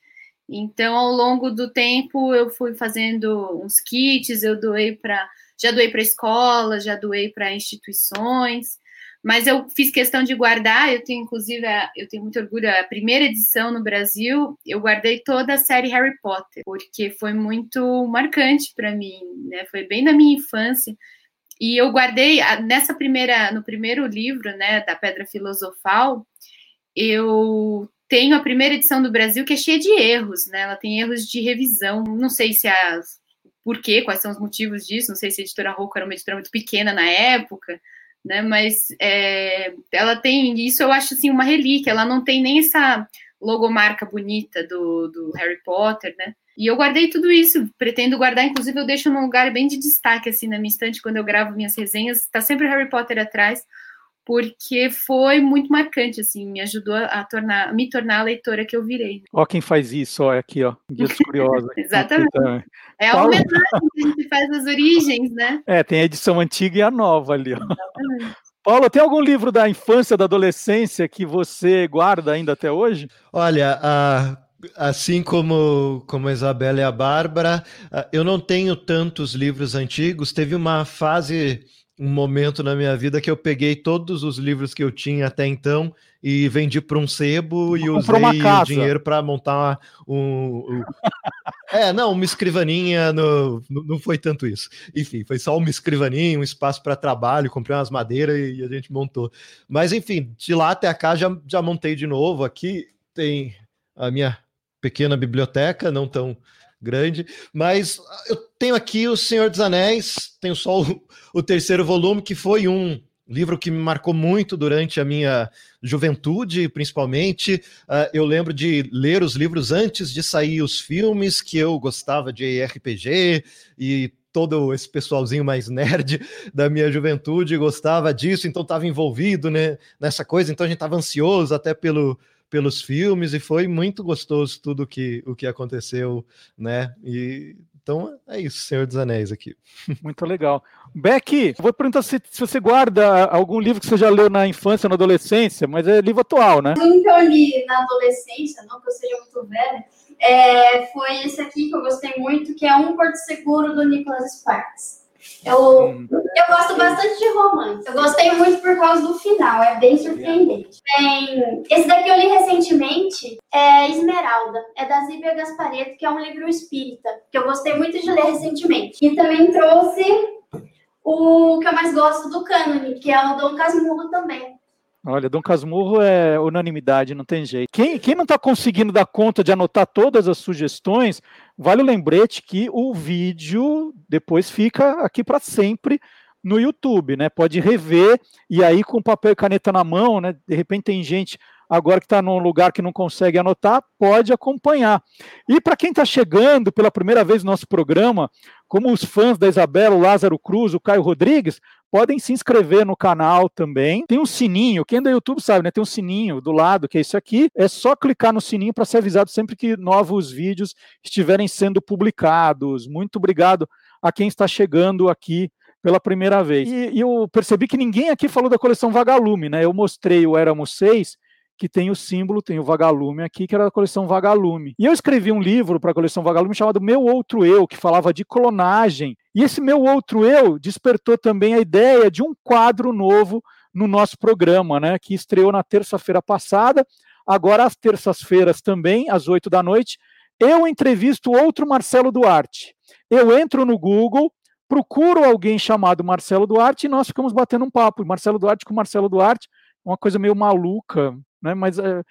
Então, ao longo do tempo, eu fui fazendo uns kits, eu doei para. Já doei para escola, já doei para instituições. Mas eu fiz questão de guardar, eu tenho inclusive, a, eu tenho muito orgulho, a primeira edição no Brasil, eu guardei toda a série Harry Potter, porque foi muito marcante para mim, né? Foi bem na minha infância. E eu guardei nessa primeira, no primeiro livro, né, da Pedra Filosofal, eu tenho a primeira edição do Brasil que é cheia de erros, né? Ela tem erros de revisão. Não sei se a por quê, quais são os motivos disso, não sei se a editora Rouco era uma editora muito pequena na época, né? Mas é, ela tem isso, eu acho assim uma relíquia. Ela não tem nem essa logomarca bonita do, do Harry Potter, né? E eu guardei tudo isso, pretendo guardar, inclusive eu deixo num lugar bem de destaque assim na minha estante quando eu gravo minhas resenhas, tá sempre Harry Potter atrás, porque foi muito marcante assim, me ajudou a tornar, a me tornar a leitora que eu virei. Ó quem faz isso, ó, aqui, ó, Guia dos Curiosos. Exatamente. É a homenagem que a gente faz às origens, né? É, tem a edição antiga e a nova ali, ó. Exatamente. Paulo, tem algum livro da infância, da adolescência que você guarda ainda até hoje? Olha, a Assim como, como a Isabela e a Bárbara, eu não tenho tantos livros antigos. Teve uma fase, um momento na minha vida que eu peguei todos os livros que eu tinha até então e vendi para um sebo e usei o dinheiro para montar um, um... é, não, uma escrivaninha, no, não foi tanto isso. Enfim, foi só uma escrivaninha, um espaço para trabalho, comprei umas madeiras e a gente montou. Mas enfim, de lá até cá já, já montei de novo. Aqui tem a minha pequena biblioteca, não tão grande, mas eu tenho aqui o Senhor dos Anéis, tenho só o, o terceiro volume, que foi um livro que me marcou muito durante a minha juventude, principalmente. Uh, eu lembro de ler os livros antes de sair os filmes, que eu gostava de RPG e todo esse pessoalzinho mais nerd da minha juventude gostava disso, então estava envolvido né, nessa coisa, então a gente estava ansioso até pelo pelos filmes e foi muito gostoso tudo que, o que aconteceu, né? E então é isso, Senhor dos Anéis aqui. Muito legal. Beck, vou perguntar se, se, você guarda algum livro que você já leu na infância, na adolescência, mas é livro atual, né? Um que eu li na adolescência, não que eu seja muito velha, é, foi esse aqui que eu gostei muito, que é Um Porto Seguro do Nicholas Sparks. Eu, eu gosto bastante de romance. Eu gostei muito por causa do final, é bem surpreendente. Esse daqui eu li recentemente, é Esmeralda, é da Zíbia Gaspareto, que é um livro espírita, que eu gostei muito de ler recentemente. E também trouxe o que eu mais gosto do cânone, que é o Dom Casmurro também. Olha, Dom Casmurro é unanimidade, não tem jeito. Quem, quem não está conseguindo dar conta de anotar todas as sugestões, vale o lembrete que o vídeo depois fica aqui para sempre no YouTube, né? Pode rever e aí com papel e caneta na mão, né? De repente tem gente agora que está num lugar que não consegue anotar, pode acompanhar. E para quem está chegando pela primeira vez no nosso programa, como os fãs da Isabela, o Lázaro Cruz, o Caio Rodrigues, podem se inscrever no canal também. Tem um sininho, quem é do YouTube sabe, né? Tem um sininho do lado, que é isso aqui. É só clicar no sininho para ser avisado sempre que novos vídeos estiverem sendo publicados. Muito obrigado a quem está chegando aqui pela primeira vez. E, e eu percebi que ninguém aqui falou da coleção Vagalume, né? Eu mostrei o Éramos Seis que tem o símbolo, tem o Vagalume aqui, que era da coleção Vagalume. E eu escrevi um livro para a coleção Vagalume chamado Meu Outro Eu, que falava de clonagem. E esse Meu Outro Eu despertou também a ideia de um quadro novo no nosso programa, né? Que estreou na terça-feira passada. Agora, às terças-feiras também, às oito da noite, eu entrevisto outro Marcelo Duarte. Eu entro no Google, procuro alguém chamado Marcelo Duarte e nós ficamos batendo um papo. Marcelo Duarte com Marcelo Duarte, uma coisa meio maluca, né? Mas é,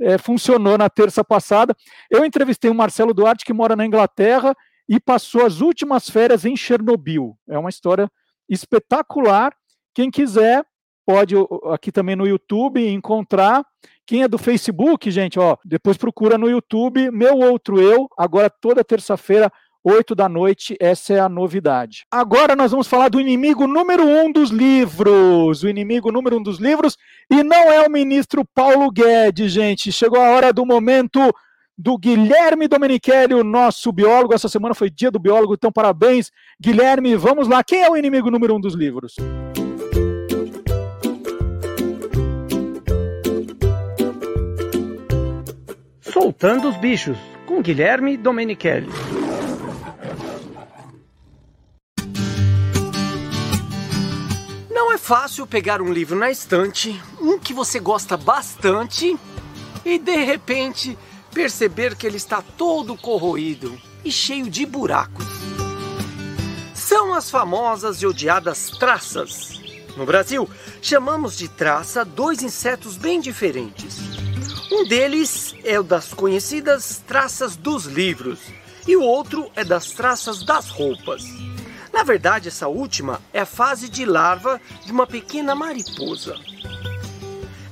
é, funcionou na terça passada. Eu entrevistei o Marcelo Duarte, que mora na Inglaterra e passou as últimas férias em Chernobyl. É uma história espetacular. Quem quiser pode aqui também no YouTube encontrar. Quem é do Facebook, gente, ó, depois procura no YouTube Meu Outro Eu, agora toda terça-feira 8 da noite, essa é a novidade. Agora nós vamos falar do inimigo número um dos livros. O inimigo número um dos livros, e não é o ministro Paulo Guedes, gente. Chegou a hora do momento do Guilherme Domenichelli, o nosso biólogo. Essa semana foi dia do biólogo, então parabéns, Guilherme. Vamos lá. Quem é o inimigo número um dos livros? Soltando os bichos, com Guilherme Domenichelli. Não é fácil pegar um livro na estante, um que você gosta bastante, e de repente perceber que ele está todo corroído e cheio de buracos. São as famosas e odiadas traças. No Brasil, chamamos de traça dois insetos bem diferentes. Um deles é o das conhecidas traças dos livros e o outro é das traças das roupas. Na verdade, essa última é a fase de larva de uma pequena mariposa.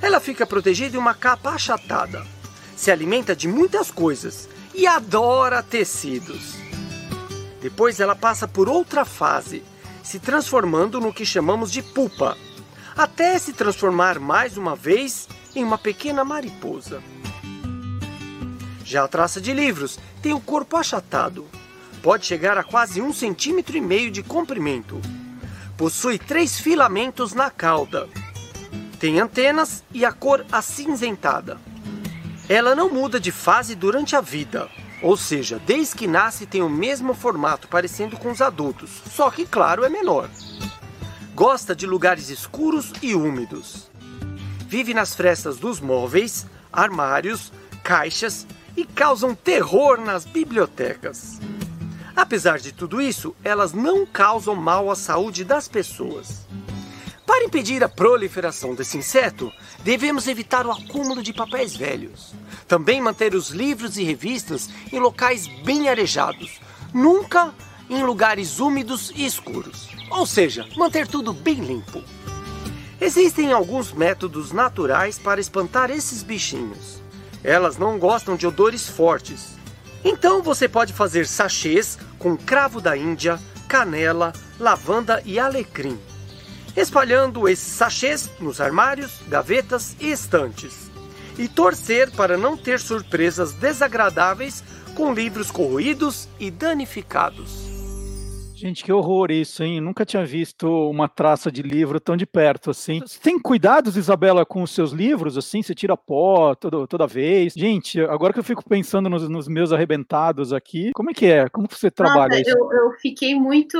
Ela fica protegida em uma capa achatada, se alimenta de muitas coisas e adora tecidos. Depois ela passa por outra fase, se transformando no que chamamos de pupa, até se transformar mais uma vez em uma pequena mariposa. Já a traça de livros tem o corpo achatado, pode chegar a quase um centímetro e meio de comprimento. Possui três filamentos na cauda. Tem antenas e a cor acinzentada. Ela não muda de fase durante a vida, ou seja, desde que nasce tem o mesmo formato, parecendo com os adultos, só que, claro, é menor. Gosta de lugares escuros e úmidos. Vive nas frestas dos móveis, armários, caixas e causam terror nas bibliotecas. Apesar de tudo isso, elas não causam mal à saúde das pessoas. Para impedir a proliferação desse inseto, devemos evitar o acúmulo de papéis velhos. Também manter os livros e revistas em locais bem arejados, nunca em lugares úmidos e escuros. Ou seja, manter tudo bem limpo. Existem alguns métodos naturais para espantar esses bichinhos. Elas não gostam de odores fortes, então você pode fazer sachês com cravo da Índia, canela, lavanda e alecrim, espalhando esses sachês nos armários, gavetas e estantes. E torcer para não ter surpresas desagradáveis com livros corroídos e danificados. Gente, que horror isso, hein? Nunca tinha visto uma traça de livro tão de perto assim. Você tem cuidados, Isabela, com os seus livros, assim? Você tira pó todo, toda vez? Gente, agora que eu fico pensando nos, nos meus arrebentados aqui, como é que é? Como você trabalha Nossa, isso? Eu, eu fiquei muito,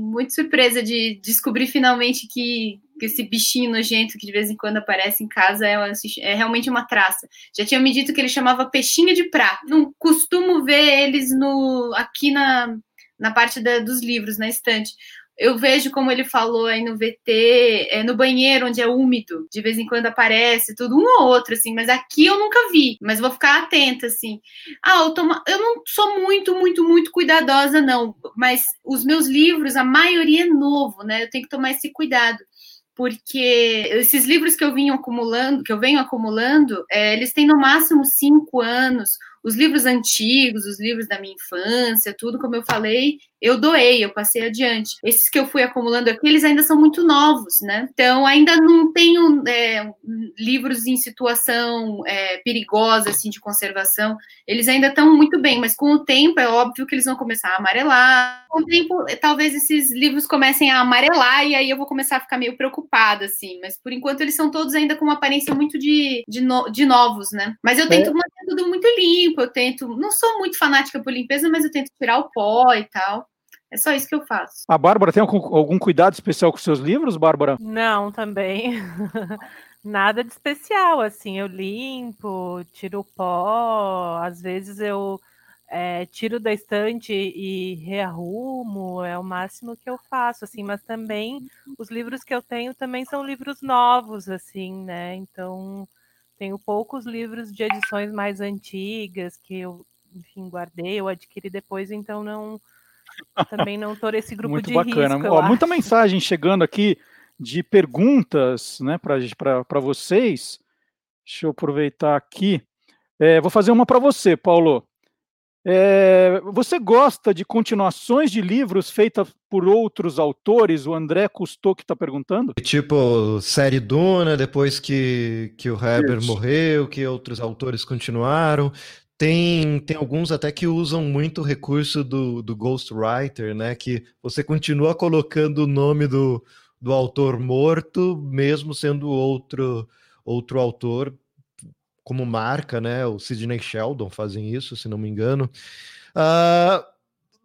muito surpresa de descobrir finalmente que, que esse bichinho nojento que de vez em quando aparece em casa é, é, realmente uma traça. Já tinha me dito que ele chamava peixinho de prata. Não costumo ver eles no aqui na na parte da, dos livros, na estante. Eu vejo como ele falou aí no VT, é, no banheiro onde é úmido, de vez em quando aparece tudo, um ou outro, assim, mas aqui eu nunca vi, mas vou ficar atenta, assim. Ah, eu, tomo, eu não sou muito, muito, muito cuidadosa, não, mas os meus livros, a maioria é novo, né? Eu tenho que tomar esse cuidado porque esses livros que eu vinha acumulando, que eu venho acumulando, é, eles têm no máximo cinco anos os livros antigos, os livros da minha infância, tudo, como eu falei, eu doei, eu passei adiante. Esses que eu fui acumulando aqui, eles ainda são muito novos, né? Então, ainda não tenho é, livros em situação é, perigosa, assim, de conservação. Eles ainda estão muito bem, mas com o tempo, é óbvio que eles vão começar a amarelar. Com o tempo, talvez esses livros comecem a amarelar e aí eu vou começar a ficar meio preocupada, assim. Mas, por enquanto, eles são todos ainda com uma aparência muito de, de, no, de novos, né? Mas eu tento é. manter tudo muito limpo, eu tento... Não sou muito fanática por limpeza, mas eu tento tirar o pó e tal. É só isso que eu faço. A Bárbara tem algum, algum cuidado especial com seus livros, Bárbara? Não, também. Nada de especial, assim, eu limpo, tiro o pó, às vezes eu é, tiro da estante e rearrumo, é o máximo que eu faço, assim, mas também os livros que eu tenho também são livros novos, assim, né? Então tenho poucos livros de edições mais antigas que eu, enfim, guardei, eu adquiri depois, então não também não estou nesse grupo Muito de bacana. risco. Ó, muita mensagem chegando aqui de perguntas, né, para vocês. Deixa eu aproveitar aqui. É, vou fazer uma para você, Paulo. É, você gosta de continuações de livros feitas por outros autores? O André Custou que está perguntando. Tipo, série Duna, depois que, que o Heber Isso. morreu, que outros autores continuaram. Tem, tem alguns até que usam muito o recurso do, do Ghostwriter, né? Que você continua colocando o nome do, do autor morto, mesmo sendo outro, outro autor como marca, né? O Sidney Sheldon fazem isso, se não me engano. Ah,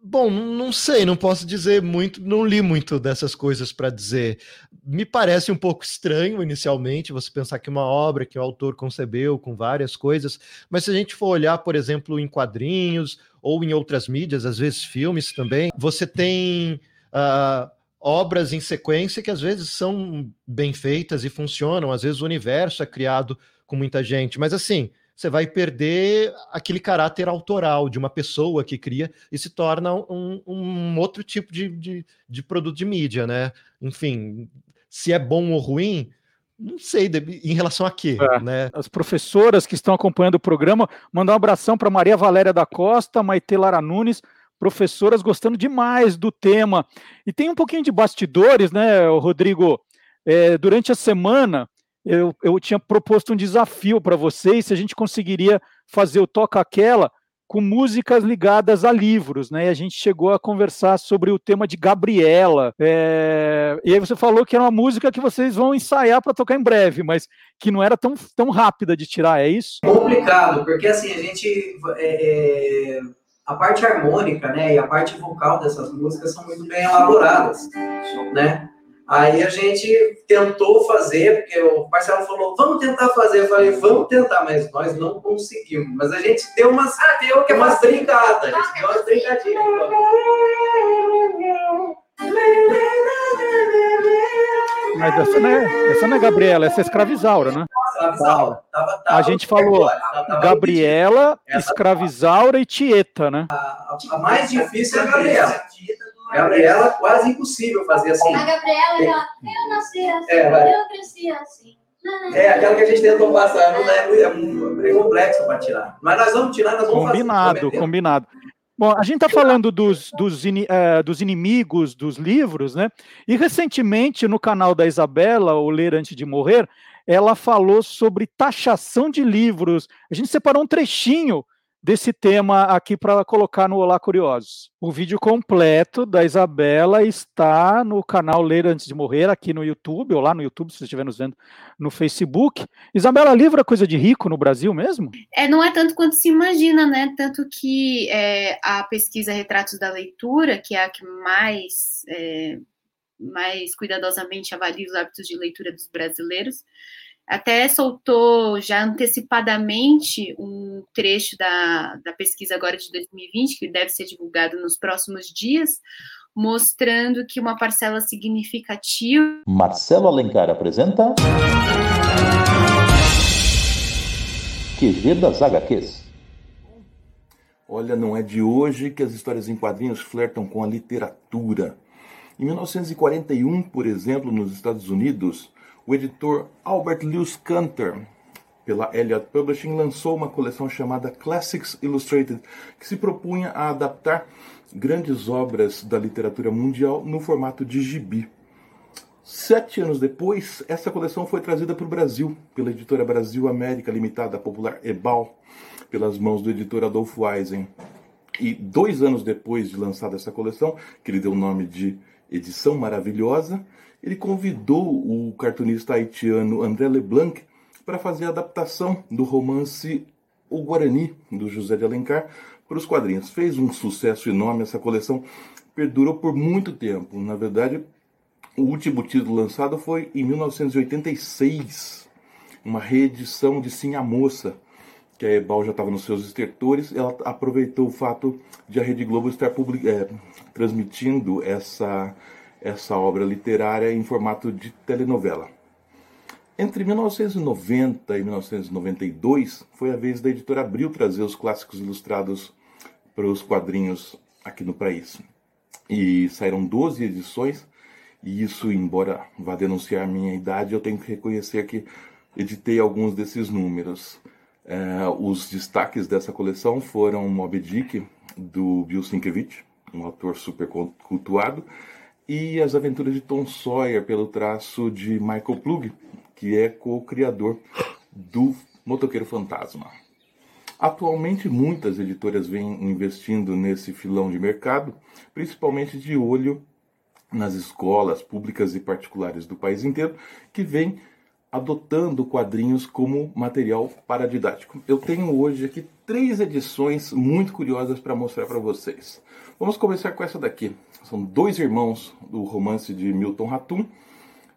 bom, não sei, não posso dizer muito, não li muito dessas coisas para dizer. Me parece um pouco estranho inicialmente você pensar que uma obra que o autor concebeu com várias coisas, mas se a gente for olhar, por exemplo, em quadrinhos ou em outras mídias, às vezes filmes também, você tem ah, obras em sequência que às vezes são bem feitas e funcionam, às vezes o universo é criado com muita gente, mas assim, você vai perder aquele caráter autoral de uma pessoa que cria e se torna um, um outro tipo de, de, de, produto de mídia, né? Enfim, se é bom ou ruim, não sei em relação a quê, é. né? As professoras que estão acompanhando o programa, mandar um abração para Maria Valéria da Costa, Maite Lara Nunes, professoras gostando demais do tema. E tem um pouquinho de bastidores, né, Rodrigo? É, durante a semana, eu, eu tinha proposto um desafio para vocês se a gente conseguiria fazer o Toca Aquela com músicas ligadas a livros, né? E a gente chegou a conversar sobre o tema de Gabriela. É... E aí você falou que era uma música que vocês vão ensaiar para tocar em breve, mas que não era tão, tão rápida de tirar, é isso? Complicado, porque assim, a gente. É, a parte harmônica, né, e a parte vocal dessas músicas são muito bem elaboradas, né? Aí a gente tentou fazer, porque o Marcelo falou, vamos tentar fazer. Eu falei, vamos tentar, mas nós não conseguimos. Mas a gente deu umas, ah, deu que umas brincadas, a gente deu umas brincadinhas. Mas essa não, é, essa não é Gabriela, essa é Escravizaura, né? Escravizaura. Tava, tava, a gente falou Gabriela, Escravizaura e Tieta, né? A, a mais difícil é a Gabriela. Gabriela, quase impossível fazer assim. A Gabriela, ela, eu nasci assim, É, eu cresci assim. É, aquela que a gente tentou passar, não é, é, é complexo para tirar. Mas nós vamos tirar, nós vamos combinado, fazer. Combinado, Bom, a gente está falando dos, dos, uh, dos, inimigos dos livros, né? E recentemente, no canal da Isabela, o Ler Antes de Morrer, ela falou sobre taxação de livros. A gente separou um trechinho desse tema aqui para colocar no Olá Curiosos. O vídeo completo da Isabela está no canal Ler Antes de Morrer, aqui no YouTube, ou lá no YouTube, se você estiver nos vendo no Facebook. Isabela, livro é coisa de rico no Brasil mesmo? É, não é tanto quanto se imagina, né? Tanto que é, a pesquisa Retratos da Leitura, que é a que mais, é, mais cuidadosamente avalia os hábitos de leitura dos brasileiros, até soltou já antecipadamente um trecho da, da pesquisa agora de 2020, que deve ser divulgado nos próximos dias, mostrando que uma parcela significativa. Marcelo Alencar apresenta. QG das HQs. Olha, não é de hoje que as histórias em quadrinhos flertam com a literatura. Em 1941, por exemplo, nos Estados Unidos, o editor Albert Lewis Cantor, pela Elliott Publishing, lançou uma coleção chamada Classics Illustrated, que se propunha a adaptar grandes obras da literatura mundial no formato de gibi. Sete anos depois, essa coleção foi trazida para o Brasil pela editora Brasil América Limitada, popular EBAL, pelas mãos do editor Adolfo Eisen. E dois anos depois de lançada essa coleção, que ele deu o nome de Edição Maravilhosa, ele convidou o cartunista haitiano André Leblanc para fazer a adaptação do romance O Guarani, do José de Alencar, para os quadrinhos. Fez um sucesso enorme, essa coleção perdurou por muito tempo. Na verdade, o último título lançado foi em 1986, uma reedição de Sim a Moça, que a Ebal já estava nos seus estertores. Ela aproveitou o fato de a Rede Globo estar public, é, transmitindo essa, essa obra literária em formato de telenovela. Entre 1990 e 1992 foi a vez da editora Abril trazer os clássicos ilustrados para os quadrinhos aqui no país. E saíram 12 edições, e isso, embora vá denunciar a minha idade, eu tenho que reconhecer que editei alguns desses números. É, os destaques dessa coleção foram Moby Dick, do Bill Sienkiewicz, um autor super cultuado, e As Aventuras de Tom Sawyer, pelo traço de Michael Plug, que é co-criador do Motoqueiro Fantasma. Atualmente, muitas editoras vêm investindo nesse filão de mercado, principalmente de olho nas escolas públicas e particulares do país inteiro, que vêm adotando quadrinhos como material paradidático. Eu tenho hoje aqui três edições muito curiosas para mostrar para vocês. Vamos começar com essa daqui. São dois irmãos do romance de Milton Ratum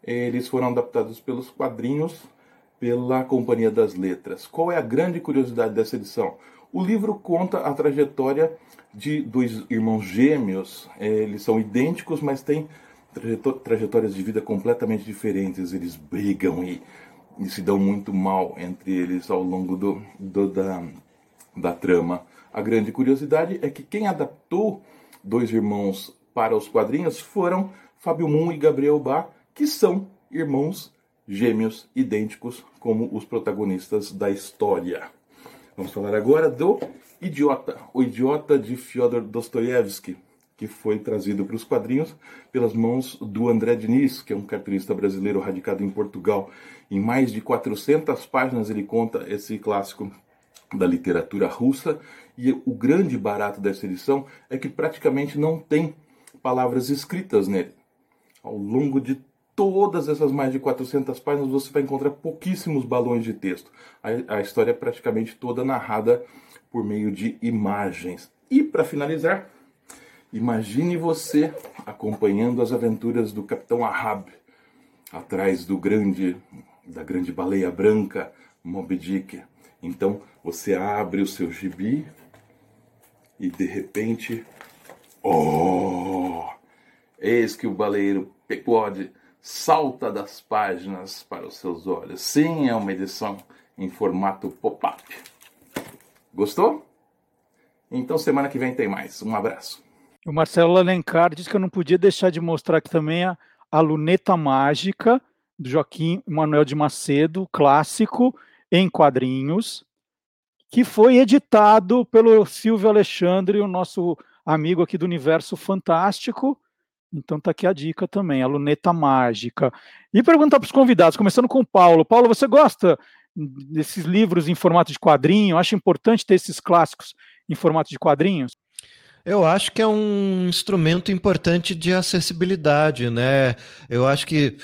eles foram adaptados pelos quadrinhos pela Companhia das Letras. Qual é a grande curiosidade dessa edição? O livro conta a trajetória de dois irmãos gêmeos. É, eles são idênticos, mas têm trajetórias de vida completamente diferentes. Eles brigam e, e se dão muito mal entre eles ao longo do, do, da, da trama. A grande curiosidade é que quem adaptou Dois Irmãos para os quadrinhos foram Fábio Moon e Gabriel Bach, que são irmãos gêmeos idênticos como os protagonistas da história. Vamos falar agora do Idiota, o Idiota de Fyodor Dostoiévski, que foi trazido para os quadrinhos pelas mãos do André Diniz, que é um cartunista brasileiro radicado em Portugal. Em mais de 400 páginas ele conta esse clássico da literatura russa e o grande barato dessa edição é que praticamente não tem palavras escritas nele. Ao longo de todas essas mais de 400 páginas você vai encontrar pouquíssimos balões de texto. A, a história é praticamente toda narrada por meio de imagens. E para finalizar, imagine você acompanhando as aventuras do Capitão Ahab atrás do grande da grande baleia branca Moby Dick. Então você abre o seu gibi e de repente, oh, eis que o baleeiro Pequod salta das páginas para os seus olhos. Sim, é uma edição em formato pop-up. Gostou? Então semana que vem tem mais. Um abraço. O Marcelo Alencar disse que eu não podia deixar de mostrar aqui também a, a luneta mágica do Joaquim Manuel de Macedo, clássico em quadrinhos, que foi editado pelo Silvio Alexandre, o nosso amigo aqui do Universo Fantástico, então tá aqui a dica também, a luneta mágica. E perguntar para os convidados, começando com o Paulo. Paulo, você gosta desses livros em formato de quadrinho? Acha importante ter esses clássicos em formato de quadrinhos? Eu acho que é um instrumento importante de acessibilidade, né? Eu acho que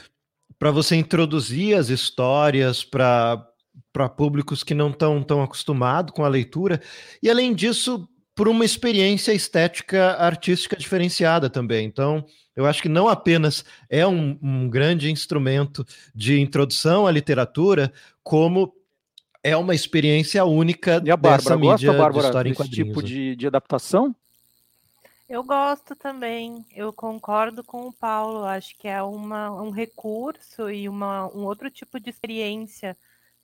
para você introduzir as histórias para públicos que não estão tão acostumados com a leitura, e além disso, por uma experiência estética artística diferenciada também. Então, eu acho que não apenas é um, um grande instrumento de introdução à literatura, como é uma experiência única e a Bárbara, dessa mídia gosta, Bárbara, de história desse tipo né? de, de adaptação? Eu gosto também, eu concordo com o Paulo, acho que é uma, um recurso e uma, um outro tipo de experiência,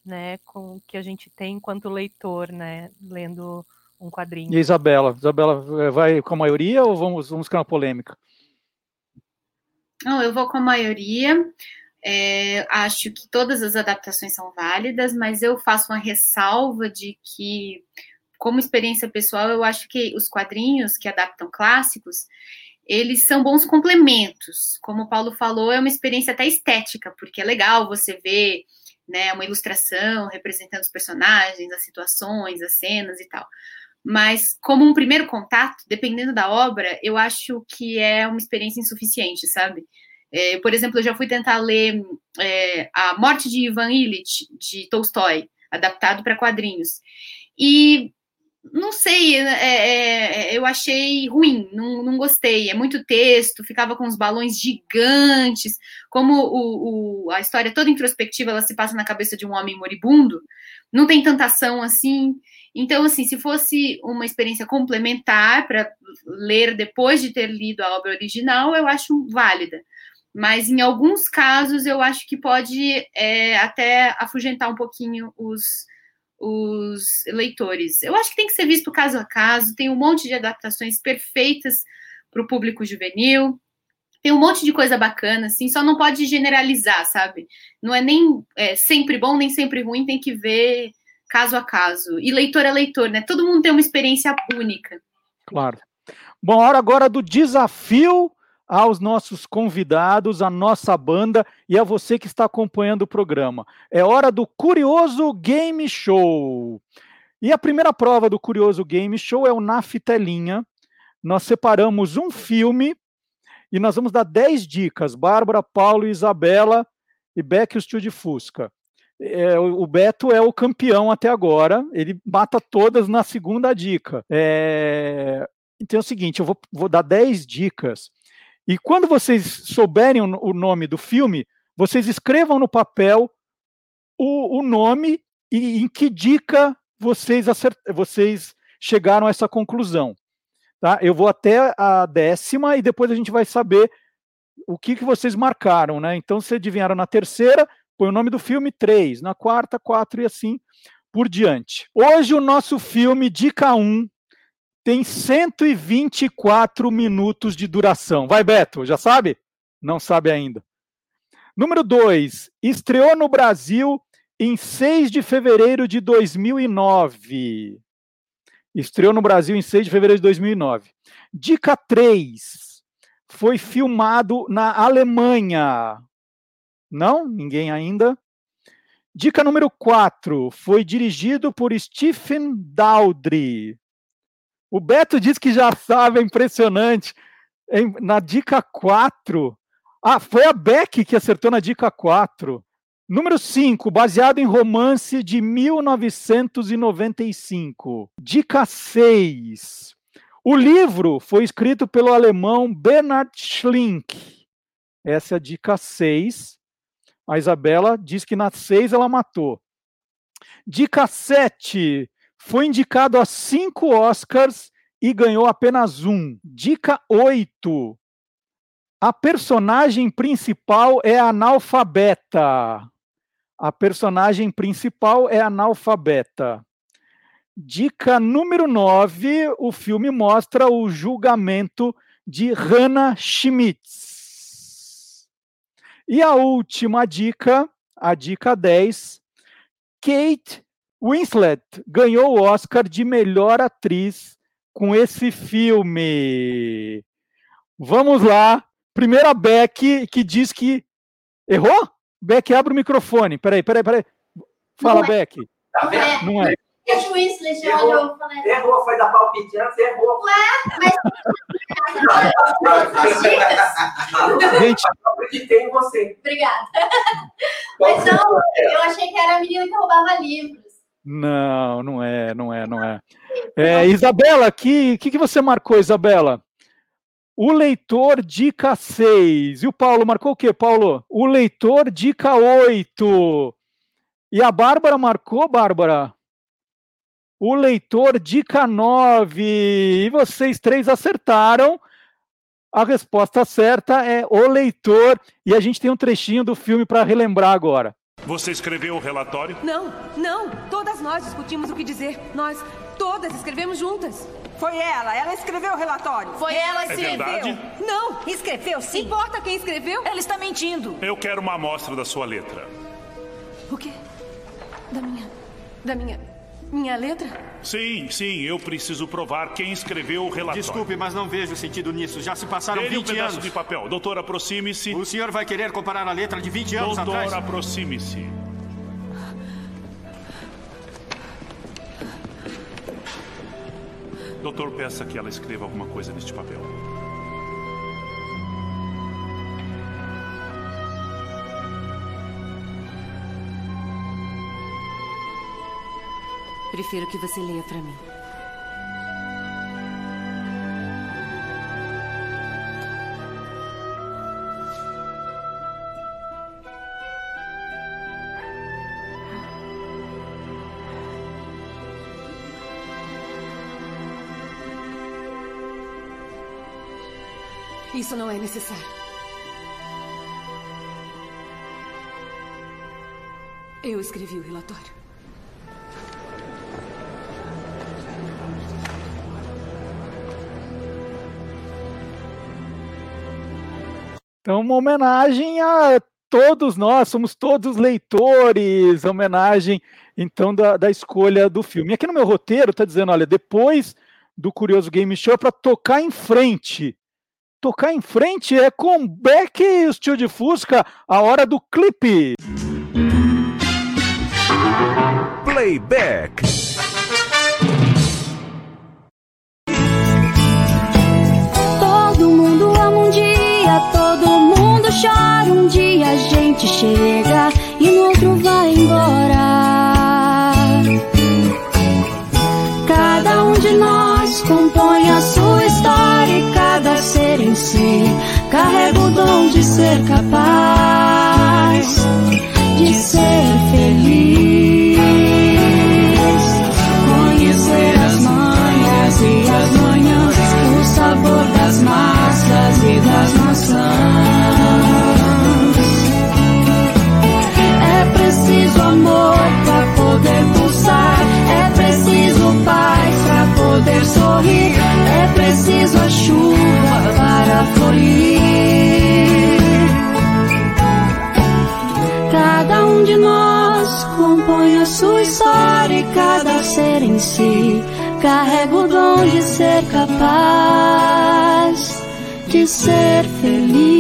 né, com que a gente tem enquanto leitor, né, lendo um quadrinho. E a Isabela? Isabela eh, vai com a maioria ou vamos, vamos ficar na polêmica? Não, eu vou com a maioria. É, acho que todas as adaptações são válidas, mas eu faço uma ressalva de que, como experiência pessoal, eu acho que os quadrinhos que adaptam clássicos, eles são bons complementos. Como o Paulo falou, é uma experiência até estética, porque é legal você ver né, uma ilustração representando os personagens, as situações, as cenas e tal. Mas, como um primeiro contato, dependendo da obra, eu acho que é uma experiência insuficiente, sabe? É, por exemplo, eu já fui tentar ler é, A Morte de Ivan Illich, de Tolstói, adaptado para quadrinhos. E não sei, é, é, eu achei ruim, não, não gostei. É muito texto, ficava com os balões gigantes. Como o, o, a história toda introspectiva ela se passa na cabeça de um homem moribundo, não tem tanta ação assim. Então, assim, se fosse uma experiência complementar para ler depois de ter lido a obra original, eu acho válida. Mas em alguns casos eu acho que pode é, até afugentar um pouquinho os, os leitores. Eu acho que tem que ser visto caso a caso, tem um monte de adaptações perfeitas para o público juvenil, tem um monte de coisa bacana, assim, só não pode generalizar, sabe? Não é nem é, sempre bom, nem sempre ruim, tem que ver caso a caso. E leitor é leitor, né? Todo mundo tem uma experiência única. Claro. Bom, hora agora do desafio aos nossos convidados, à nossa banda e a você que está acompanhando o programa. É hora do Curioso Game Show. E a primeira prova do Curioso Game Show é o Na Fitelinha. Nós separamos um filme e nós vamos dar 10 dicas. Bárbara, Paulo, Isabela e Beck e o de Fusca. É, o Beto é o campeão até agora, ele mata todas na segunda dica. É, então é o seguinte: eu vou, vou dar 10 dicas, e quando vocês souberem o, nome do filme, vocês escrevam no papel o, o nome e em que dica vocês, acert, vocês chegaram a essa conclusão. Tá? Eu vou até a décima e depois a gente vai saber o que, que vocês marcaram. Né? Então, se adivinharam na terceira, põe o nome do filme 3, na quarta, 4 e assim por diante. Hoje o nosso filme, dica 1, tem 124 minutos de duração. Vai, Beto, já sabe? Não sabe ainda. Número 2, estreou no Brasil em 6 de fevereiro de 2009. Estreou no Brasil em 6 de fevereiro de 2009. Dica 3, foi filmado na Alemanha. Não? Ninguém ainda? Dica número 4. Foi dirigido por Stephen Daldry. O Beto diz que já sabe, é impressionante. Na dica 4. Ah, foi a Beck que acertou na dica 4. Número 5, baseado em romance de 1995. Dica 6. O livro foi escrito pelo alemão Bernhard Schlink. Essa é a dica 6. A Isabela diz que na 6 ela matou. Dica 7. Foi indicado a cinco Oscars e ganhou apenas um. Dica 8. A personagem principal é analfabeta. A personagem principal é analfabeta. Dica número 9: o filme mostra o julgamento de Hannah Schmitz. E a última dica, a dica 10, Kate Winslet ganhou o Oscar de melhor atriz com esse filme. Vamos lá. Primeira Beck que diz que errou? Beck, abre o microfone. Peraí, peraí, peraí. Fala, é. Beck. Tá vendo? Não é. Kate Winslet olhou falei. Errou, foi da palpite antes, errou. Ué, mas. Gente, acreditei em você. Obrigada. Mas não, eu achei que era a menina que roubava livros. Não, não é, não é, não é. é Isabela, que que, que você marcou, Isabela? O leitor dica 6. E o Paulo marcou o quê, Paulo? O leitor dica 8. E a Bárbara marcou, Bárbara? O leitor dica 9. E vocês três acertaram. A resposta certa é o leitor. E a gente tem um trechinho do filme para relembrar agora. Você escreveu o relatório? Não, não. Todas nós discutimos o que dizer. Nós todas escrevemos juntas. Foi ela, ela escreveu o relatório. Foi ela que É escreveu. verdade? Não, Escreveu sim. importa quem escreveu. Ela está mentindo. Eu quero uma amostra da sua letra. O quê? Da minha. Da minha. Minha letra? Sim, sim, eu preciso provar quem escreveu o relatório. Desculpe, mas não vejo sentido nisso. Já se passaram um 20 pedaço anos. de papel. Doutor, aproxime-se. O senhor vai querer comparar a letra de 20 anos Doutor, atrás? aproxime-se. Doutor, peça que ela escreva alguma coisa neste papel. Prefiro que você leia para mim. Isso não é necessário. Eu escrevi o relatório. Então, uma homenagem a todos nós, somos todos leitores, homenagem, então, da, da escolha do filme. E aqui no meu roteiro está dizendo, olha, depois do Curioso Game Show, para tocar em frente. Tocar em frente é com Beck e o Tio de Fusca, a hora do clipe. Playback. Todo mundo ama um dia, todo chora um dia, a gente chega e no outro vai embora. Cada um de nós compõe a sua história e cada ser em si carrega o dom de ser capaz de ser feliz. Conhecer as manhas e as manhãs, o sabor das massas e das maçãs. É preciso a chuva para florir. Cada um de nós compõe a sua história e cada ser em si carrega o dom de ser capaz de ser feliz.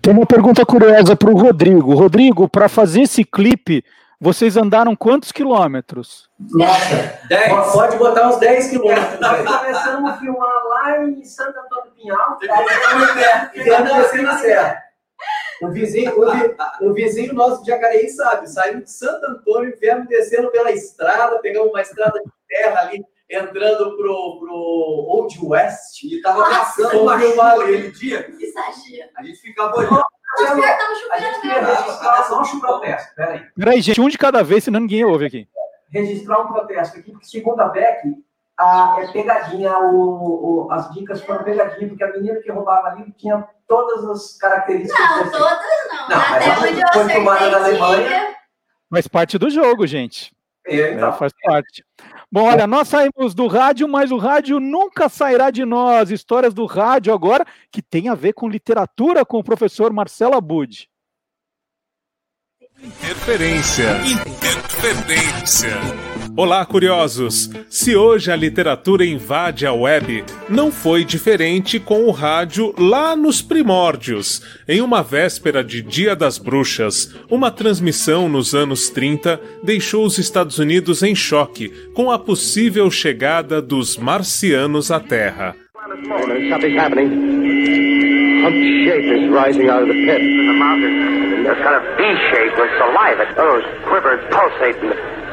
Tem uma pergunta curiosa para o Rodrigo. Rodrigo, para fazer esse clipe, vocês andaram quantos quilômetros? Nossa, pode botar uns 10 quilômetros. Nós começamos a filmar lá em Santo Antônio do Pinhal. E viemos descendo a serra. O vizinho, o, vi- o vizinho nosso de Jacareí sabe, saímos de Santo Antônio, viemos descendo pela estrada, pegamos uma estrada de terra ali, entrando pro, pro Old West. E tava passando uma o chuva aquele dia. Que. A gente ficava olhando. Um. Peraí. Peraí, gente, um de cada vez, senão ninguém ouve aqui. registrar um protesto aqui, porque segundo a Beck, a, é pegadinha, o, o- as dicas foram pegadinha, porque a menina que roubava ali tinha todas as características. Não, todas não. Não, mas Até ela onde eu foi filmada na acertei, Alemanha. Faz parte do jogo, gente. É, então. É, faz parte. Bom, olha, nós saímos do rádio, mas o rádio nunca sairá de nós. Histórias do rádio agora que tem a ver com literatura com o professor Marcelo Abud. Interferência. Interferência. Olá, curiosos! Se hoje a literatura invade a web, não foi diferente com o rádio lá nos primórdios. Em uma véspera de Dia das Bruxas, uma transmissão nos anos 30 deixou os Estados Unidos em choque com a possível chegada dos marcianos à Terra.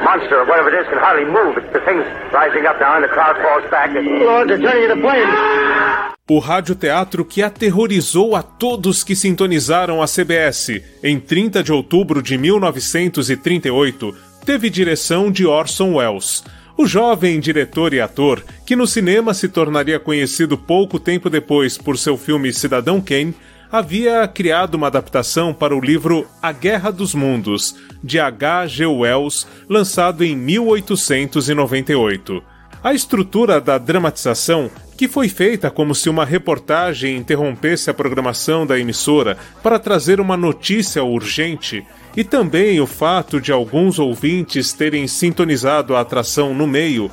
Monster or whatever it is can hardly move. The thing's rising up now and the crowd falls back. Lord, they're turning into flames. O radioteatro que aterrorizou a todos que sintonizaram a CBS em 30 de outubro de 1938 teve direção de Orson Welles. O jovem diretor e ator, que no cinema se tornaria conhecido pouco tempo depois por seu filme Cidadão Kane, havia criado uma adaptação para o livro A Guerra dos Mundos, de H. G. Wells, lançado em 1898. A estrutura da dramatização, que foi feita como se uma reportagem interrompesse a programação da emissora para trazer uma notícia urgente, e também o fato de alguns ouvintes terem sintonizado a atração no meio,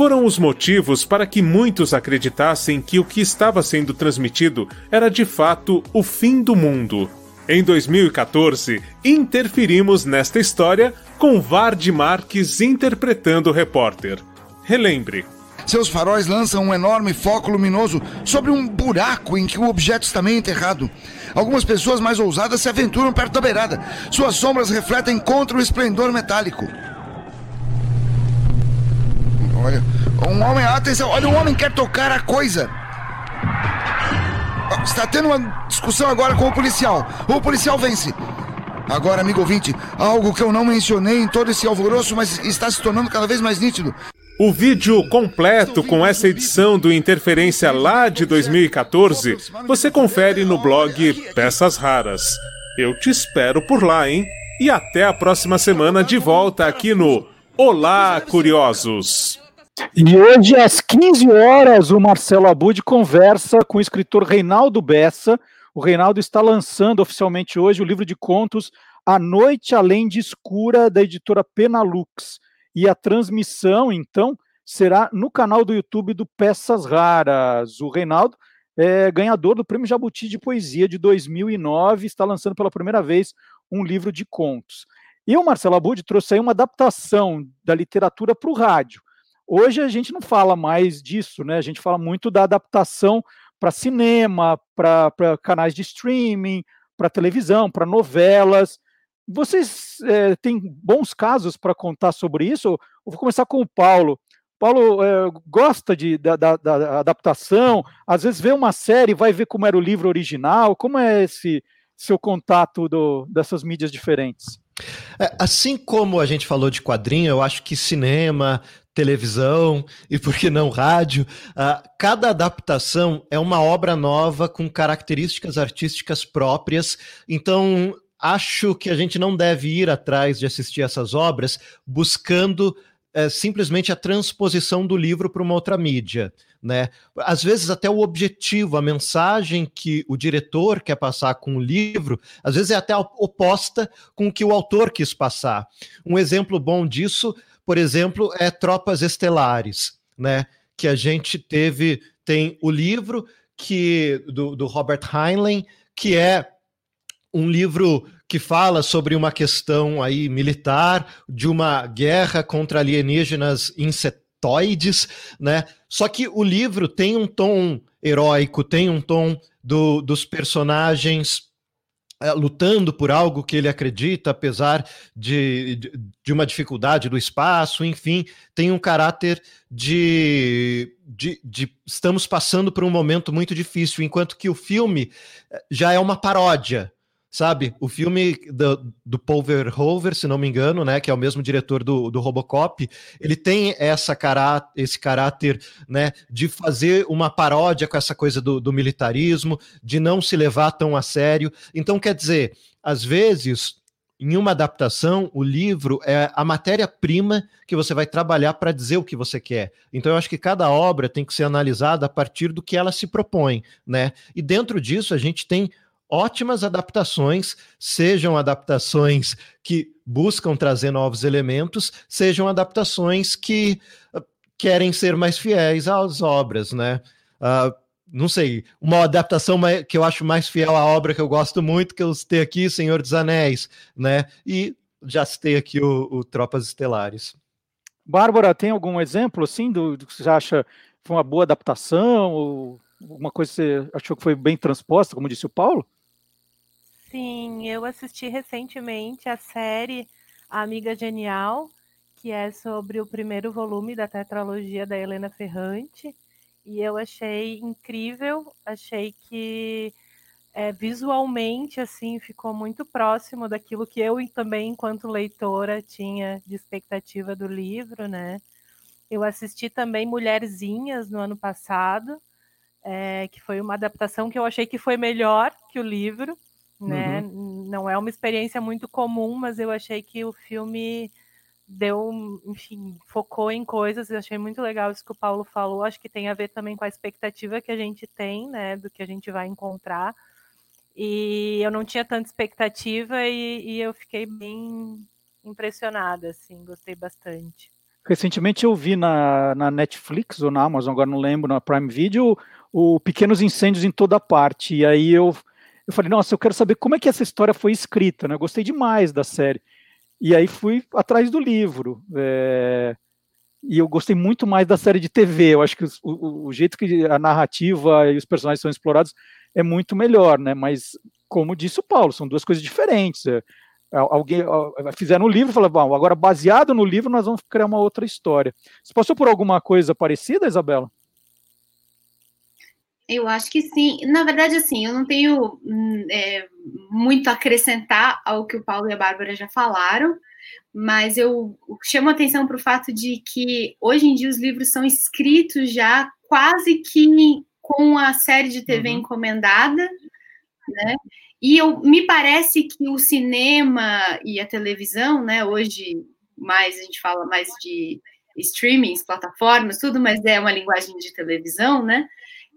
foram os motivos para que muitos acreditassem que o que estava sendo transmitido era de fato o fim do mundo. Em 2014, interferimos nesta história com Vard Marques interpretando o repórter. Relembre. Seus faróis lançam um enorme foco luminoso sobre um buraco em que o objeto está meio enterrado. Algumas pessoas mais ousadas se aventuram perto da beirada. Suas sombras refletem contra o esplendor metálico. Olha, um homem, atenção, olha, um homem quer tocar a coisa. Ah, Está tendo uma discussão agora com o policial. O policial vence. Agora, amigo ouvinte, algo que eu não mencionei em todo esse alvoroço, mas está se tornando cada vez mais nítido. O vídeo completo com essa edição do Interferência lá de 2014 você confere no blog Peças Raras. Eu te espero por lá, hein? E até a próxima semana de volta aqui no Olá, Curiosos! E hoje, às 15 horas, o Marcelo Abud conversa com o escritor Reinaldo Bessa. O Reinaldo está lançando oficialmente hoje o livro de contos A Noite Além de Escura, da editora Penalux. E a transmissão, então, será no canal do YouTube do Peças Raras. O Reinaldo é ganhador do Prêmio Jabuti de Poesia de 2009, está lançando pela primeira vez um livro de contos. E o Marcelo Abud trouxe aí uma adaptação da literatura para o rádio. Hoje a gente não fala mais disso, né? A gente fala muito da adaptação para cinema, para canais de streaming, para televisão, para novelas. Vocês é, têm bons casos para contar sobre isso? Eu vou começar com o Paulo. Paulo é, gosta de, da, da, da, adaptação, às vezes vê uma série, vai ver como era o livro original. Como é esse seu contato do, dessas mídias diferentes? É, assim como a gente falou de quadrinho, eu acho que cinema, televisão e por que não rádio, uh, cada adaptação é uma obra nova com características artísticas próprias. Então, acho que a gente não deve ir atrás de assistir essas obras buscando é, simplesmente a transposição do livro para uma outra mídia. Né? Às vezes, até o objetivo, a mensagem que o diretor quer passar com o livro, às vezes é até oposta com o que o autor quis passar. Um exemplo bom disso, por exemplo, é Tropas Estelares, né? que a gente teve, tem o livro que do, do Robert Heinlein, que é um livro que fala sobre uma questão aí militar, de uma guerra contra alienígenas insetoides, né? Só que o livro tem um tom heróico, tem um tom do, dos personagens lutando por algo que ele acredita, apesar de, de, de, uma dificuldade do espaço, enfim, tem um caráter de, de, de, estamos passando por um momento muito difícil, enquanto que o filme é, já é uma paródia sabe? O filme do, do Paul Verhoeven, se não me engano, né, que é o mesmo diretor do, do Robocop, ele tem essa cará esse caráter, né, de fazer uma paródia com essa coisa do, do militarismo, de não se levar tão a sério. Então, quer dizer, às vezes em uma adaptação, o livro é a matéria-prima que você vai trabalhar para dizer o que você quer. Então, eu acho que cada obra tem que ser analisada a partir do que ela se propõe, né? E dentro disso, a gente tem ótimas adaptações, sejam adaptações que buscam trazer novos elementos, sejam adaptações que uh, querem ser mais fiéis às obras, né? Uh, não sei, uma adaptação que eu acho mais fiel à obra que eu gosto muito, que eu citei aqui, Senhor dos Anéis, né? E já citei aqui o, o Tropas Estelares. Bárbara, tem algum exemplo assim do, do que você acha foi uma boa adaptação ou alguma coisa que você achou que foi bem transposta, como disse o Paulo? Sim, eu assisti recentemente a série Amiga Genial, que é sobre o primeiro volume da tetralogia da Helena Ferrante, e eu achei incrível, achei que é, visualmente assim ficou muito próximo daquilo que eu também, enquanto leitora, tinha de expectativa do livro, né? Eu assisti também Mulherzinhas no ano passado, é, que foi uma adaptação que eu achei que foi melhor que o livro né? Uhum. Não é uma experiência muito comum, mas eu achei que o filme deu, enfim, focou em coisas, eu achei muito legal isso que o Paulo falou, acho que tem a ver também com a expectativa que a gente tem, né, do que a gente vai encontrar, e eu não tinha tanta expectativa e, e eu fiquei bem impressionada, assim, gostei bastante. Recentemente eu vi na, na Netflix ou na Amazon, agora não lembro, na Prime Video, o Pequenos Incêndios em Toda Parte, e aí eu eu falei, nossa, eu quero saber como é que essa história foi escrita, né? Eu gostei demais da série. E aí fui atrás do livro. É... E eu gostei muito mais da série de TV. Eu acho que o, o, jeito que a narrativa e os personagens são explorados é muito melhor, né? Mas, como disse o Paulo, são duas coisas diferentes. É, alguém fizeram um livro e falaram, bom, agora baseado no livro nós vamos criar uma outra história. Você passou por alguma coisa parecida, Isabela? Eu acho que sim. Na verdade, assim, eu não tenho hum, é, muito a acrescentar ao que o Paulo e a Bárbara já falaram, mas eu chamo atenção para o fato de que hoje em dia os livros são escritos já quase que com a série de TV uhum. encomendada, né? E eu, me parece que o cinema e a televisão, né, hoje mais a gente fala mais de streamings, plataformas, tudo, mas é uma linguagem de televisão, né?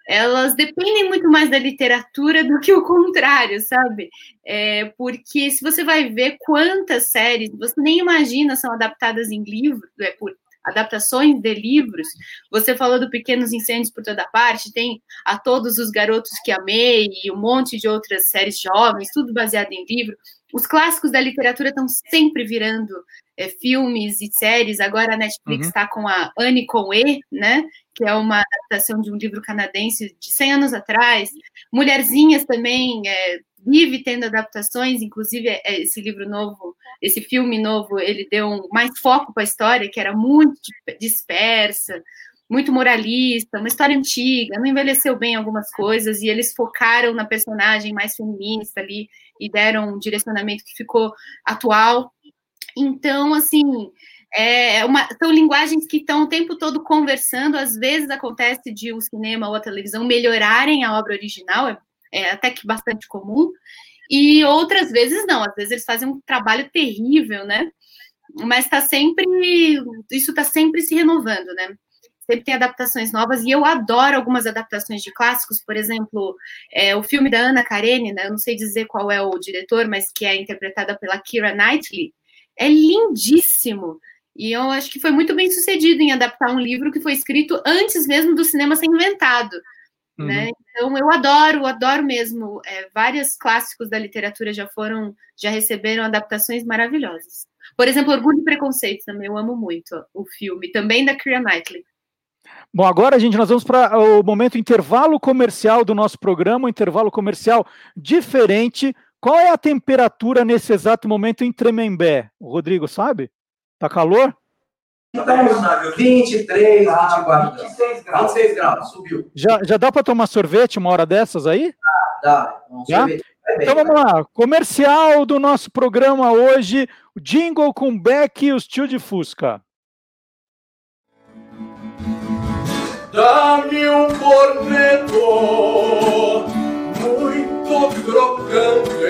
Elas dependem muito mais da literatura do que o contrário, sabe? É, porque se você vai ver quantas séries, você nem imagina são adaptadas em livro, é, por adaptações de livros. Você falou do Pequenos Incêndios por toda parte, tem a Todos os Garotos que Amei e um monte de outras séries jovens, tudo baseado em livro. Os clássicos da literatura estão sempre virando é, filmes e séries. Agora a Netflix está uhum. com a Anne com E, né? Que é uma adaptação de um livro canadense de 100 anos atrás. Mulherzinhas também é, vive tendo adaptações, inclusive é, esse livro novo, esse filme novo, ele deu um, mais foco para a história, que era muito dispersa, muito moralista, uma história antiga, não envelheceu bem algumas coisas, e eles focaram na personagem mais feminista ali e deram um direcionamento que ficou atual. Então, assim, é uma, são linguagens que estão o tempo todo conversando. Às vezes acontece de o cinema ou a televisão melhorarem a obra original, é, é até que bastante comum, e outras vezes não. Às vezes eles fazem um trabalho terrível, né? Mas está sempre, isso está sempre se renovando, né? sempre tem adaptações novas, e eu adoro algumas adaptações de clássicos, por exemplo, é, o filme da Ana Karenina, eu não sei dizer qual é o diretor, mas que é interpretada pela Kira Knightley, é lindíssimo, e eu acho que foi muito bem sucedido em adaptar um livro que foi escrito antes mesmo do cinema ser inventado, uhum. né? Então eu adoro, adoro mesmo, é, vários clássicos da literatura já foram, já receberam adaptações maravilhosas. Por exemplo, Orgulho e Preconceito também, eu amo muito o filme, também da Kira Knightley. Bom, agora, gente, nós vamos para o momento intervalo comercial do nosso programa, um intervalo comercial diferente. Qual é a temperatura nesse exato momento em Tremembé? O Rodrigo sabe? Tá calor? 23, 24 26 graus. 26 graus, subiu. Já, já dá para tomar sorvete uma hora dessas aí? Dá, dá. Um. Então vamos lá, comercial do nosso programa hoje, jingle com Beck e os tio de Fusca. Dá-me um corneto muito crocante,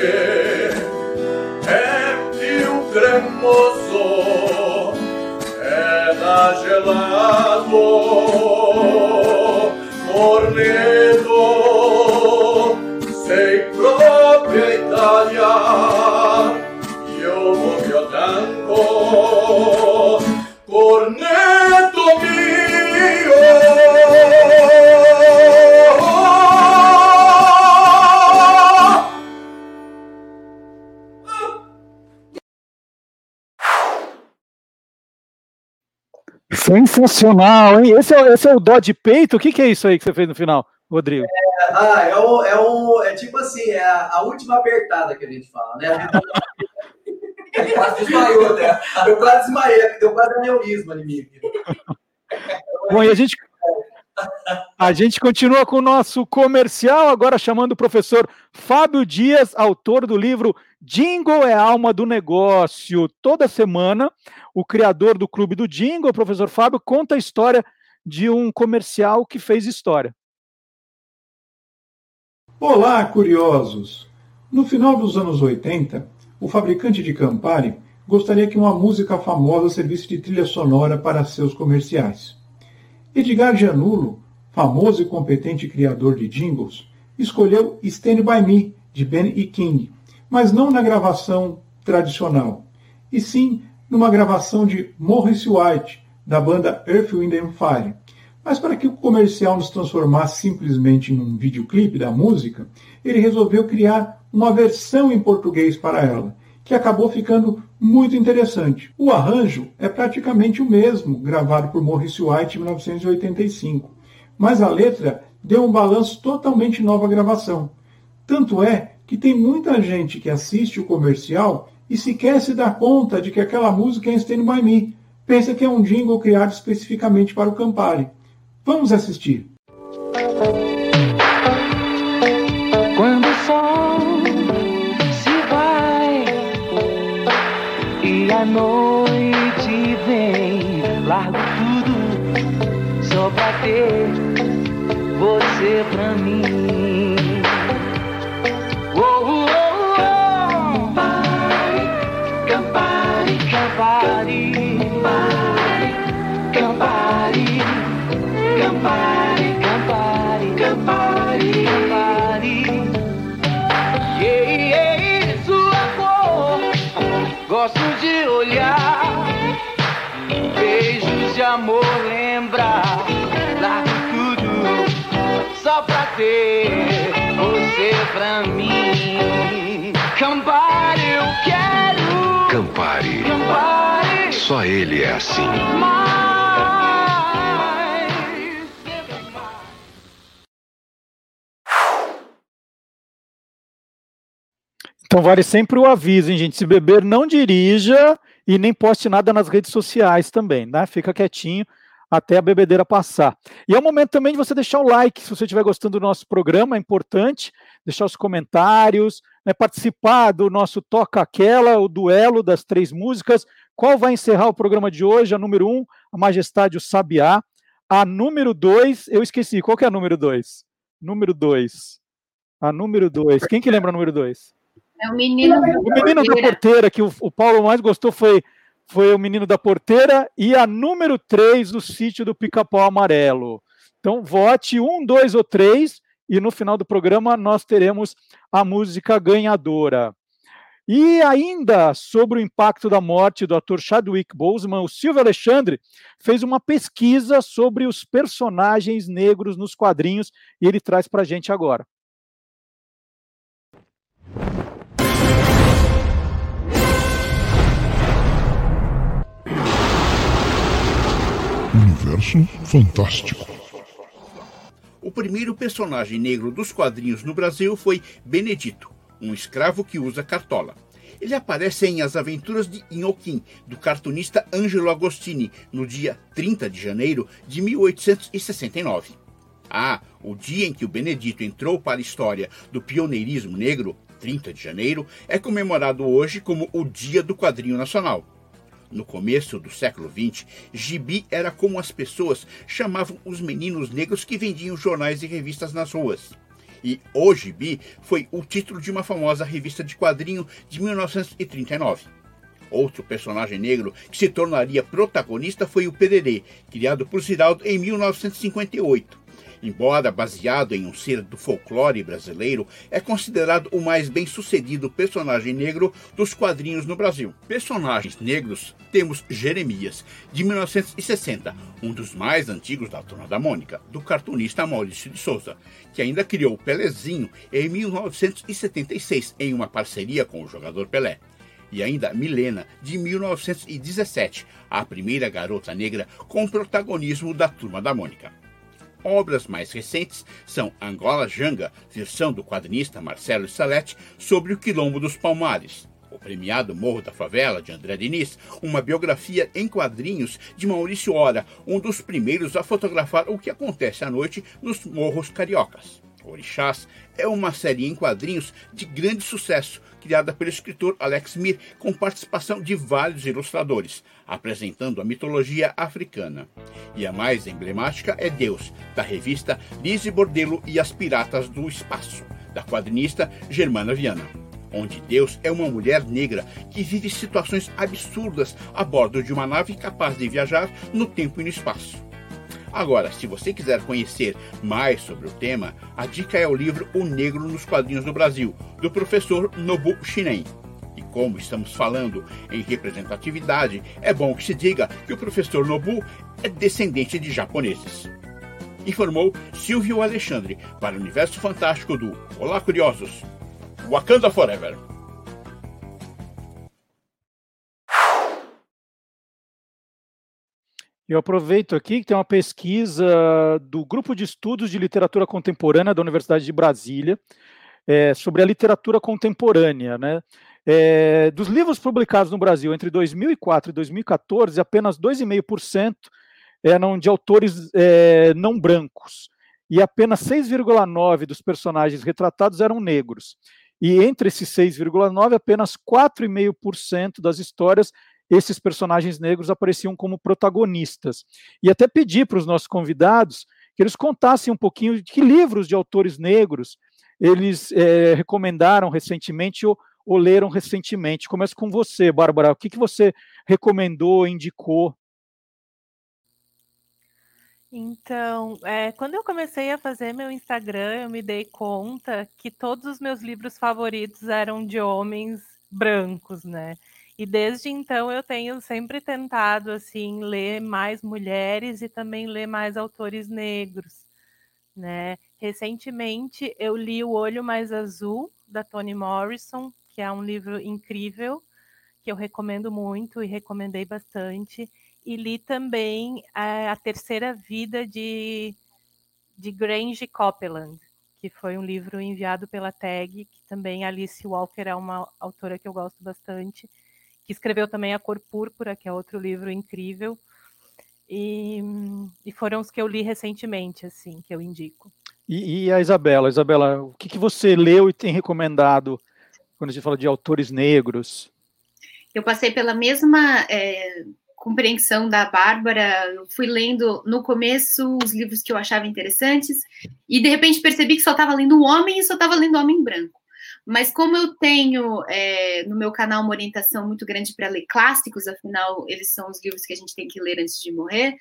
é fio cremoso, é da gelado, corneto sem proprietaria, io voglio tanto, corneto mio. Sensacional, hein? Esse é, esse é o dó de peito? O que, que é isso aí que você fez no final, Rodrigo? É, ah, é, o, é, o, é tipo assim, é a, a última apertada que a gente fala, né? quase desmaiou, né? Eu quase desmaiei, deu quase aneurisma em mim. Bom, e a gente, a gente continua com o nosso comercial, agora chamando o professor Fábio Dias, autor do livro Jingle é alma do negócio. Toda semana, o criador do Clube do Jingle, o professor Fábio, conta a história de um comercial que fez história. Olá, curiosos! No final dos anos 80, o fabricante de Campari gostaria que uma música famosa servisse de trilha sonora para seus comerciais. Edgar Gianulo, famoso e competente criador de jingles, escolheu Stand By Me, de Ben E. King, mas não na gravação tradicional, e sim numa gravação de Morris White, da banda Earth, Wind and Fire. Mas para que o comercial nos transformasse simplesmente num videoclipe da música, ele resolveu criar uma versão em português para ela, que acabou ficando muito interessante. O arranjo é praticamente o mesmo gravado por Morris White em 1985, mas a letra deu um balanço totalmente nova à gravação. Tanto é que tem muita gente que assiste o comercial e sequer se dá conta de que aquela música é Stand By Me. Pensa que é um jingle criado especificamente para o Campari. Vamos assistir. a noite vem, largo tudo só pra ter você pra mim. Oh, oh, oh, Campari, Campari, Campari, Campari, Campari. Campari. Olhar. Beijos de amor, lembra, largo tudo só pra ter você pra mim. Campari, eu quero. Campari. Campari. Só ele é assim. Então vale sempre o aviso, hein, gente? Se beber, não dirija e nem poste nada nas redes sociais também, né? Fica quietinho até a bebedeira passar. E é o momento também de você deixar o like, se você estiver gostando do nosso programa, é importante, deixar os comentários, né, participar do nosso Toca Aquela, o duelo das três músicas. Qual vai encerrar o programa de hoje? A número um, A Majestade o Sabiá. A número dois, eu esqueci, qual que é a número dois? Número dois. A número dois. Quem que lembra a número dois? É o menino, o menino da porteira, que o, o Paulo mais gostou foi, foi o menino da porteira, e a número 3 do sítio do Pica-Pau Amarelo. Então, vote um, dois ou três, e no final do programa nós teremos a música ganhadora. E ainda sobre o impacto da morte do ator Chadwick Boseman, o Silvio Alexandre fez uma pesquisa sobre os personagens negros nos quadrinhos e ele traz para a gente agora. Universo Fantástico. O primeiro personagem negro dos quadrinhos no Brasil foi Benedito, um escravo que usa cartola. Ele aparece em As Aventuras de Inhoquim, do cartunista Angelo Agostini, no dia 30 de janeiro de 1869. Ah, o dia em que o Benedito entrou para a história do pioneirismo negro, 30 de janeiro, é comemorado hoje como o Dia do Quadrinho Nacional. No começo do século XX, gibi era como as pessoas chamavam os meninos negros que vendiam jornais e revistas nas ruas. E O Gibi foi o título de uma famosa revista de quadrinho de 1939. Outro personagem negro que se tornaria protagonista foi o Pererê, criado por Ziraldo em 1958. Embora baseado em um ser do folclore brasileiro, é considerado o mais bem-sucedido personagem negro dos quadrinhos no Brasil. Personagens negros temos Jeremias, de 1960, um dos mais antigos da Turma da Mônica, do cartunista Maurício de Souza, que ainda criou Pelezinho em 1976 em uma parceria com o jogador Pelé e ainda Milena, de 1917, a primeira garota negra com protagonismo da Turma da Mônica. Obras mais recentes são Angola Janga, versão do quadrinista Marcelo Salete, sobre o Quilombo dos Palmares. O premiado Morro da Favela, de André Diniz, uma biografia em quadrinhos de Maurício Ora, um dos primeiros a fotografar o que acontece à noite nos morros cariocas. Orixás é uma série em quadrinhos de grande sucesso, criada pelo escritor Alex Mir, com participação de vários ilustradores, apresentando a mitologia africana. E a mais emblemática é Deus, da revista Lise Bordelo e as Piratas do Espaço, da quadrinista Germana Viana. Onde Deus é uma mulher negra que vive situações absurdas a bordo de uma nave capaz de viajar no tempo e no espaço. Agora, se você quiser conhecer mais sobre o tema, a dica é o livro O Negro nos Quadrinhos do Brasil, do professor Nobu Shinen. E como estamos falando em representatividade, é bom que se diga que o professor Nobu é descendente de japoneses. Informou Silvio Alexandre para o Universo Fantástico do Olá Curiosos. Wakanda Forever. Eu aproveito aqui que tem uma pesquisa do Grupo de Estudos de Literatura Contemporânea da Universidade de Brasília é, sobre a literatura contemporânea. Né? É, dos livros publicados no Brasil entre 2004 e 2014, apenas 2,5% eram de autores é, não brancos, e apenas 6,9% dos personagens retratados eram negros. E entre esses 6,9%, apenas 4,5% das histórias esses personagens negros apareciam como protagonistas. E até pedi para os nossos convidados que eles contassem um pouquinho de que livros de autores negros eles é, recomendaram recentemente ou, ou, leram recentemente. Começo com você, Bárbara. O que, que você recomendou, indicou? Então, é, quando eu comecei a fazer meu Instagram, eu me dei conta que todos os meus livros favoritos eram de homens brancos, né? E desde então eu tenho sempre tentado assim ler mais mulheres e também ler mais autores negros, né? Recentemente eu li O Olho Mais Azul da Toni Morrison, que é um livro incrível que eu recomendo muito e recomendei bastante. E li também a, a Terceira Vida de de Grange Copeland, que foi um livro enviado pela TAG, que também Alice Walker é uma autora que eu gosto bastante que escreveu também A Cor Púrpura, que é outro livro incrível. E, e foram os que eu li recentemente, assim, que eu indico. E, e a Isabela, Isabela, o que, que você leu e tem recomendado quando a gente fala de autores negros? Eu passei pela mesma é, compreensão da Bárbara, eu fui lendo no começo os livros que eu achava interessantes, e de repente percebi que só estava lendo um homem e só estava lendo homem branco. Mas como eu tenho é, no meu canal uma orientação muito grande para ler clássicos, afinal, eles são os livros que a gente tem que ler antes de morrer,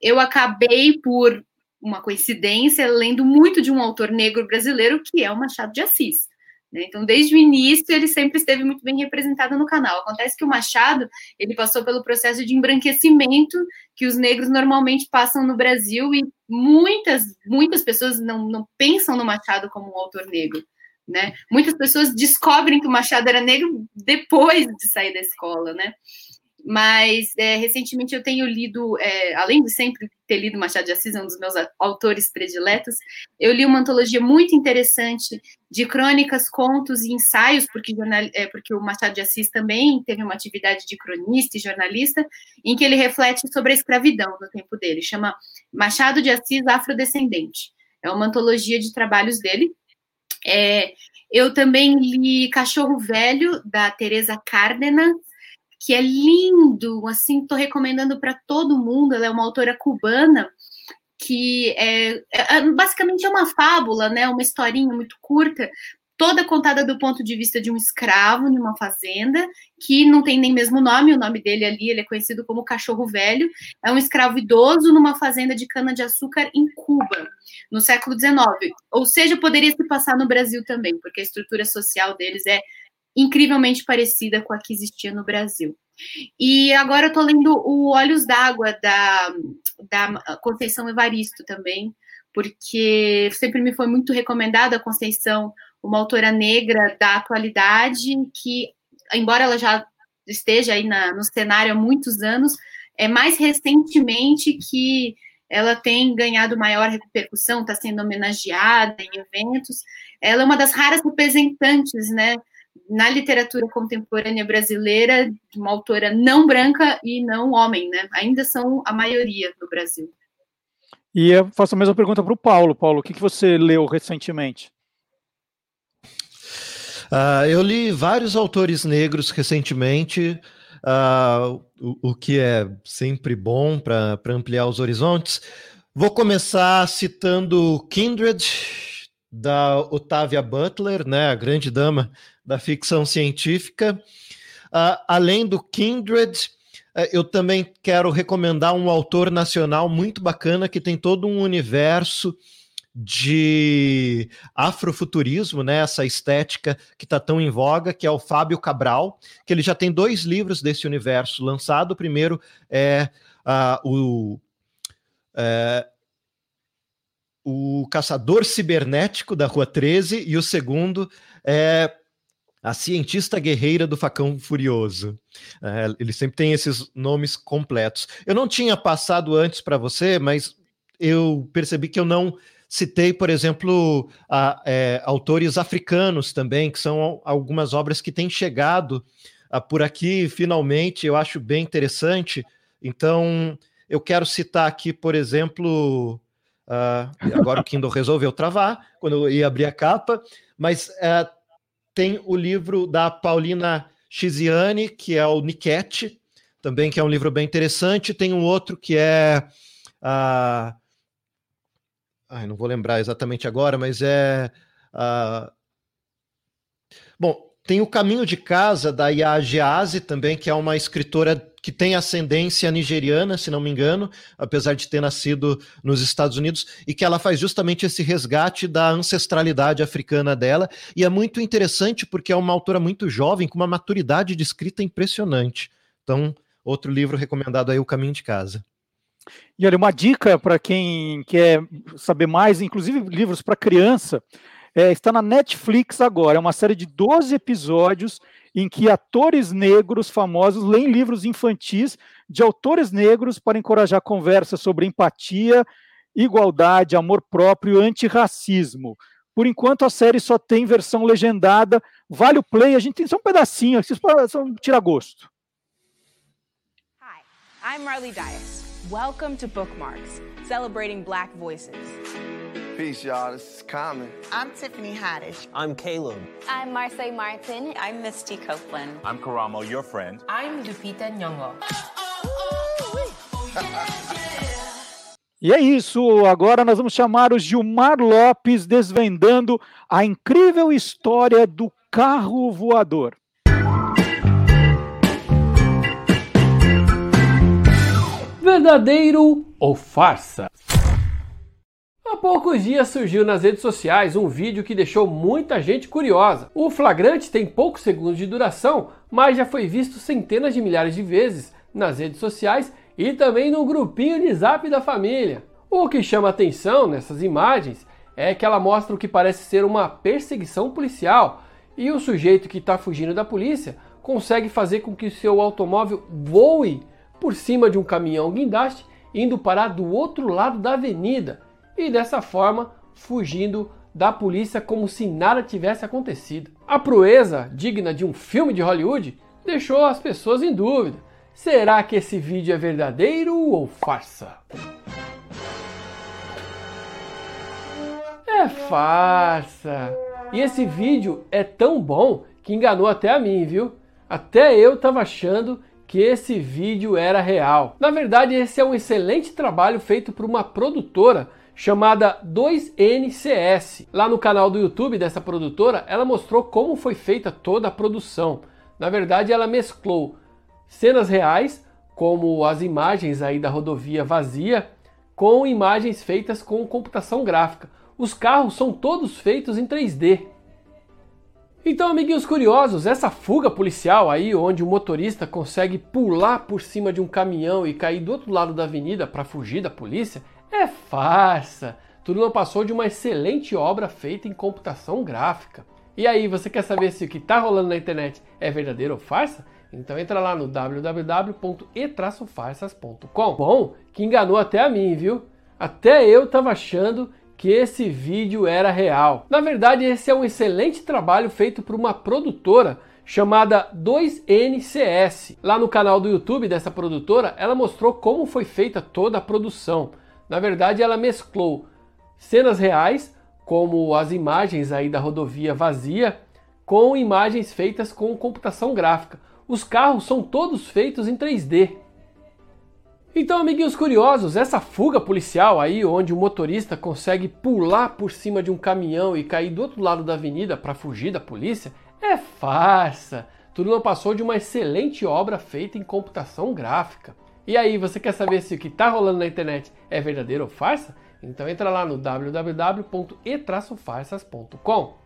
eu acabei, por uma coincidência, lendo muito de um autor negro brasileiro, que é o Machado de Assis. Né? Então, desde o início, ele sempre esteve muito bem representado no canal. Acontece que o Machado, ele passou pelo processo de embranquecimento que os negros normalmente passam no Brasil e muitas, muitas pessoas não, não pensam no Machado como um autor negro. Né? Muitas pessoas descobrem que o Machado era negro depois de sair da escola, né? Mas é, recentemente eu tenho lido, é, além de sempre ter lido Machado de Assis, é um dos meus autores prediletos, eu li uma antologia muito interessante de crônicas, contos e ensaios, porque, jornal, é, porque o Machado de Assis também teve uma atividade de cronista e jornalista, em que ele reflete sobre a escravidão no tempo dele. Chama Machado de Assis Afrodescendente. É uma antologia de trabalhos dele, é, eu também li Cachorro Velho, da Teresa Cárdenas, que é lindo, assim, estou recomendando para todo mundo. Ela é uma autora cubana que é, é, basicamente é uma fábula, né? Uma historinha muito curta, toda contada do ponto de vista de um escravo em uma fazenda, que não tem nem mesmo nome, o nome dele ali, ele é conhecido como Cachorro Velho, é um escravo idoso numa fazenda de cana-de-açúcar em Cuba, no século XIX. Ou seja, poderia se passar no Brasil também, porque a estrutura social deles é incrivelmente parecida com a que existia no Brasil. E agora eu estou lendo o Olhos d'Água, da, da Conceição Evaristo também, porque sempre me foi muito recomendada a Conceição uma autora negra da atualidade que, embora ela já esteja aí na, no cenário há muitos anos, é mais recentemente que ela tem ganhado maior repercussão, está sendo homenageada em eventos. Ela é uma das raras representantes, né, na literatura contemporânea brasileira, de uma autora não branca e não homem, né? Ainda são a maioria no Brasil. E eu faço a mesma pergunta para o Paulo. Paulo, o que, que você leu recentemente? Uh, eu li vários autores negros recentemente, uh, o, o, que é sempre bom para ampliar os horizontes. Vou começar citando Kindred, da Octavia Butler, né, a grande dama da ficção científica. Uh, além do Kindred, eu também quero recomendar um autor nacional muito bacana que tem todo um universo de afrofuturismo, né, essa estética que está tão em voga, que é o Fábio Cabral, que ele já tem dois livros desse universo lançado. O primeiro é uh, o, é, o Caçador Cibernético da Rua 13 e o segundo é a cientista guerreira do facão furioso. É, ele sempre tem esses nomes completos. Eu não tinha passado antes para você, mas eu percebi que eu não Citei, por exemplo, a, é, autores africanos também, que são algumas obras que têm chegado a, por aqui, finalmente, eu acho bem interessante. Então, eu quero citar aqui, por exemplo, uh, agora o Kindle resolveu travar quando eu ia abrir a capa, mas uh, tem o livro da Paulina Chiziane, que é o Niquete, também, que é um livro bem interessante. Tem um outro que é. Uh, ai, não vou lembrar exatamente agora, mas é. Uh, bom, tem o Caminho de Casa, da Yagease também, que é uma escritora que tem ascendência nigeriana, se não me engano, apesar de ter nascido nos Estados Unidos, e que ela faz justamente esse resgate da ancestralidade africana dela. E é muito interessante porque é uma autora muito jovem, com uma maturidade de escrita impressionante. Então, outro livro recomendado aí, O Caminho de Casa. E olha, uma dica para quem quer saber mais, inclusive livros para criança, é, está na Netflix agora. É uma série de 12 episódios em que atores negros famosos leem livros infantis de autores negros para encorajar conversa sobre empatia, igualdade, amor próprio antirracismo. Por enquanto a série só tem versão legendada. Vale o play, a gente tem só um pedacinho, só tira gosto. Hi, I'm Marley Dias. Welcome to Bookmarks, celebrating black voices. Peace, y'all. This is Common. I'm Tiffany Haddish. I'm Caleb. I'm Marseille Martin. I'm Misty Copeland. I'm Karamo, your friend. I'm Lupita Nyong'o. E é isso, agora nós vamos chamar o Gilmar Lopes desvendando a incrível história do carro voador. Verdadeiro ou farsa? Há poucos dias surgiu nas redes sociais um vídeo que deixou muita gente curiosa. O flagrante tem poucos segundos de duração, mas já foi visto centenas de milhares de vezes nas redes sociais e também no grupinho de zap da família. O que chama atenção nessas imagens é que ela mostra o que parece ser uma perseguição policial e o sujeito que está fugindo da polícia consegue fazer com que seu automóvel voe por cima de um caminhão guindaste indo parar do outro lado da avenida e dessa forma fugindo da polícia como se nada tivesse acontecido. A proeza, digna de um filme de Hollywood, deixou as pessoas em dúvida. Será que esse vídeo é verdadeiro ou farsa? É farsa. E esse vídeo é tão bom que enganou até a mim, viu? Até eu tava achando que esse vídeo era real. Na verdade, esse é um excelente trabalho feito por uma produtora chamada 2NCS. Lá no canal do YouTube dessa produtora, ela mostrou como foi feita toda a produção. Na verdade, ela mesclou cenas reais, como as imagens aí da rodovia vazia, com imagens feitas com computação gráfica. Os carros são todos feitos em 3D. Então, amiguinhos curiosos, essa fuga policial aí, onde o motorista consegue pular por cima de um caminhão e cair do outro lado da avenida para fugir da polícia, é farsa. Tudo não passou de uma excelente obra feita em computação gráfica. E aí, você quer saber se o que está rolando na internet é verdadeiro ou farsa? Então entra lá no www.e-farsas.com. Bom, que enganou até a mim, viu? Até eu estava achando que esse vídeo era real. Na verdade, esse é um excelente trabalho feito por uma produtora chamada 2NCS. Lá no canal do YouTube dessa produtora, ela mostrou como foi feita toda a produção. Na verdade, ela mesclou cenas reais, como as imagens aí da rodovia vazia, com imagens feitas com computação gráfica. Os carros são todos feitos em 3D. Então, amiguinhos curiosos, essa fuga policial aí, onde o motorista consegue pular por cima de um caminhão e cair do outro lado da avenida para fugir da polícia, é farsa. Tudo não passou de uma excelente obra feita em computação gráfica. E aí, você quer saber se o que está rolando na internet é verdadeiro ou farsa? Então entra lá no www.e-farsas.com.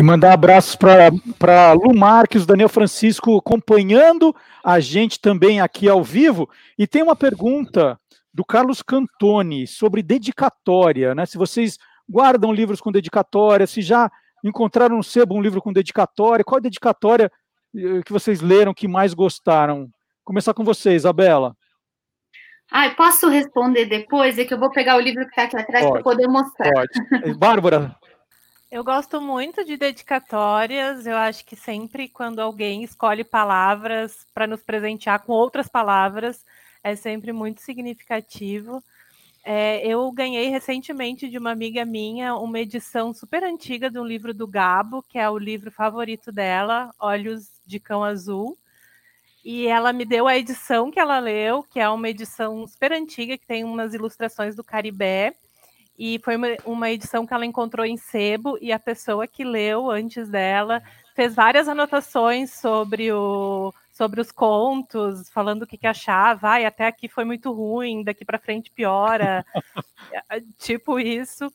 E mandar abraços para Lu Marques, Daniel Francisco acompanhando a gente também aqui ao vivo. E tem uma pergunta do Carlos Cantoni sobre dedicatória, né? Se vocês guardam livros com dedicatória, se já encontraram no sebo um livro com dedicatória, qual a dedicatória eh, que vocês leram que mais gostaram? Começar com você, Isabela. Ah, posso responder depois? É que eu vou pegar o livro que está aqui atrás para poder mostrar. Pode. Bárbara. Eu gosto muito de dedicatórias. Eu acho que sempre quando alguém escolhe palavras para nos presentear com outras palavras, é sempre muito significativo. É, eu ganhei recentemente de uma amiga minha uma edição super antiga de um livro do Gabo, que é o livro favorito dela, Olhos de Cão Azul. E ela me deu a edição que ela leu, que é uma edição super antiga, que tem umas ilustrações do Caribé. E foi uma, uma edição que ela encontrou em sebo, e a pessoa que leu antes dela fez várias anotações sobre o, sobre os contos, falando o que, que achava, e até aqui foi muito ruim, daqui para frente piora, tipo isso.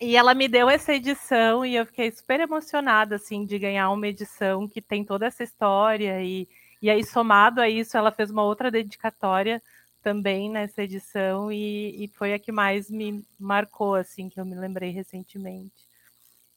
E ela me deu essa edição e eu fiquei super emocionada assim de ganhar uma edição que tem toda essa história e, e aí somado a isso ela fez uma outra dedicatória também nessa edição e, e foi a que mais me marcou assim que eu me lembrei recentemente.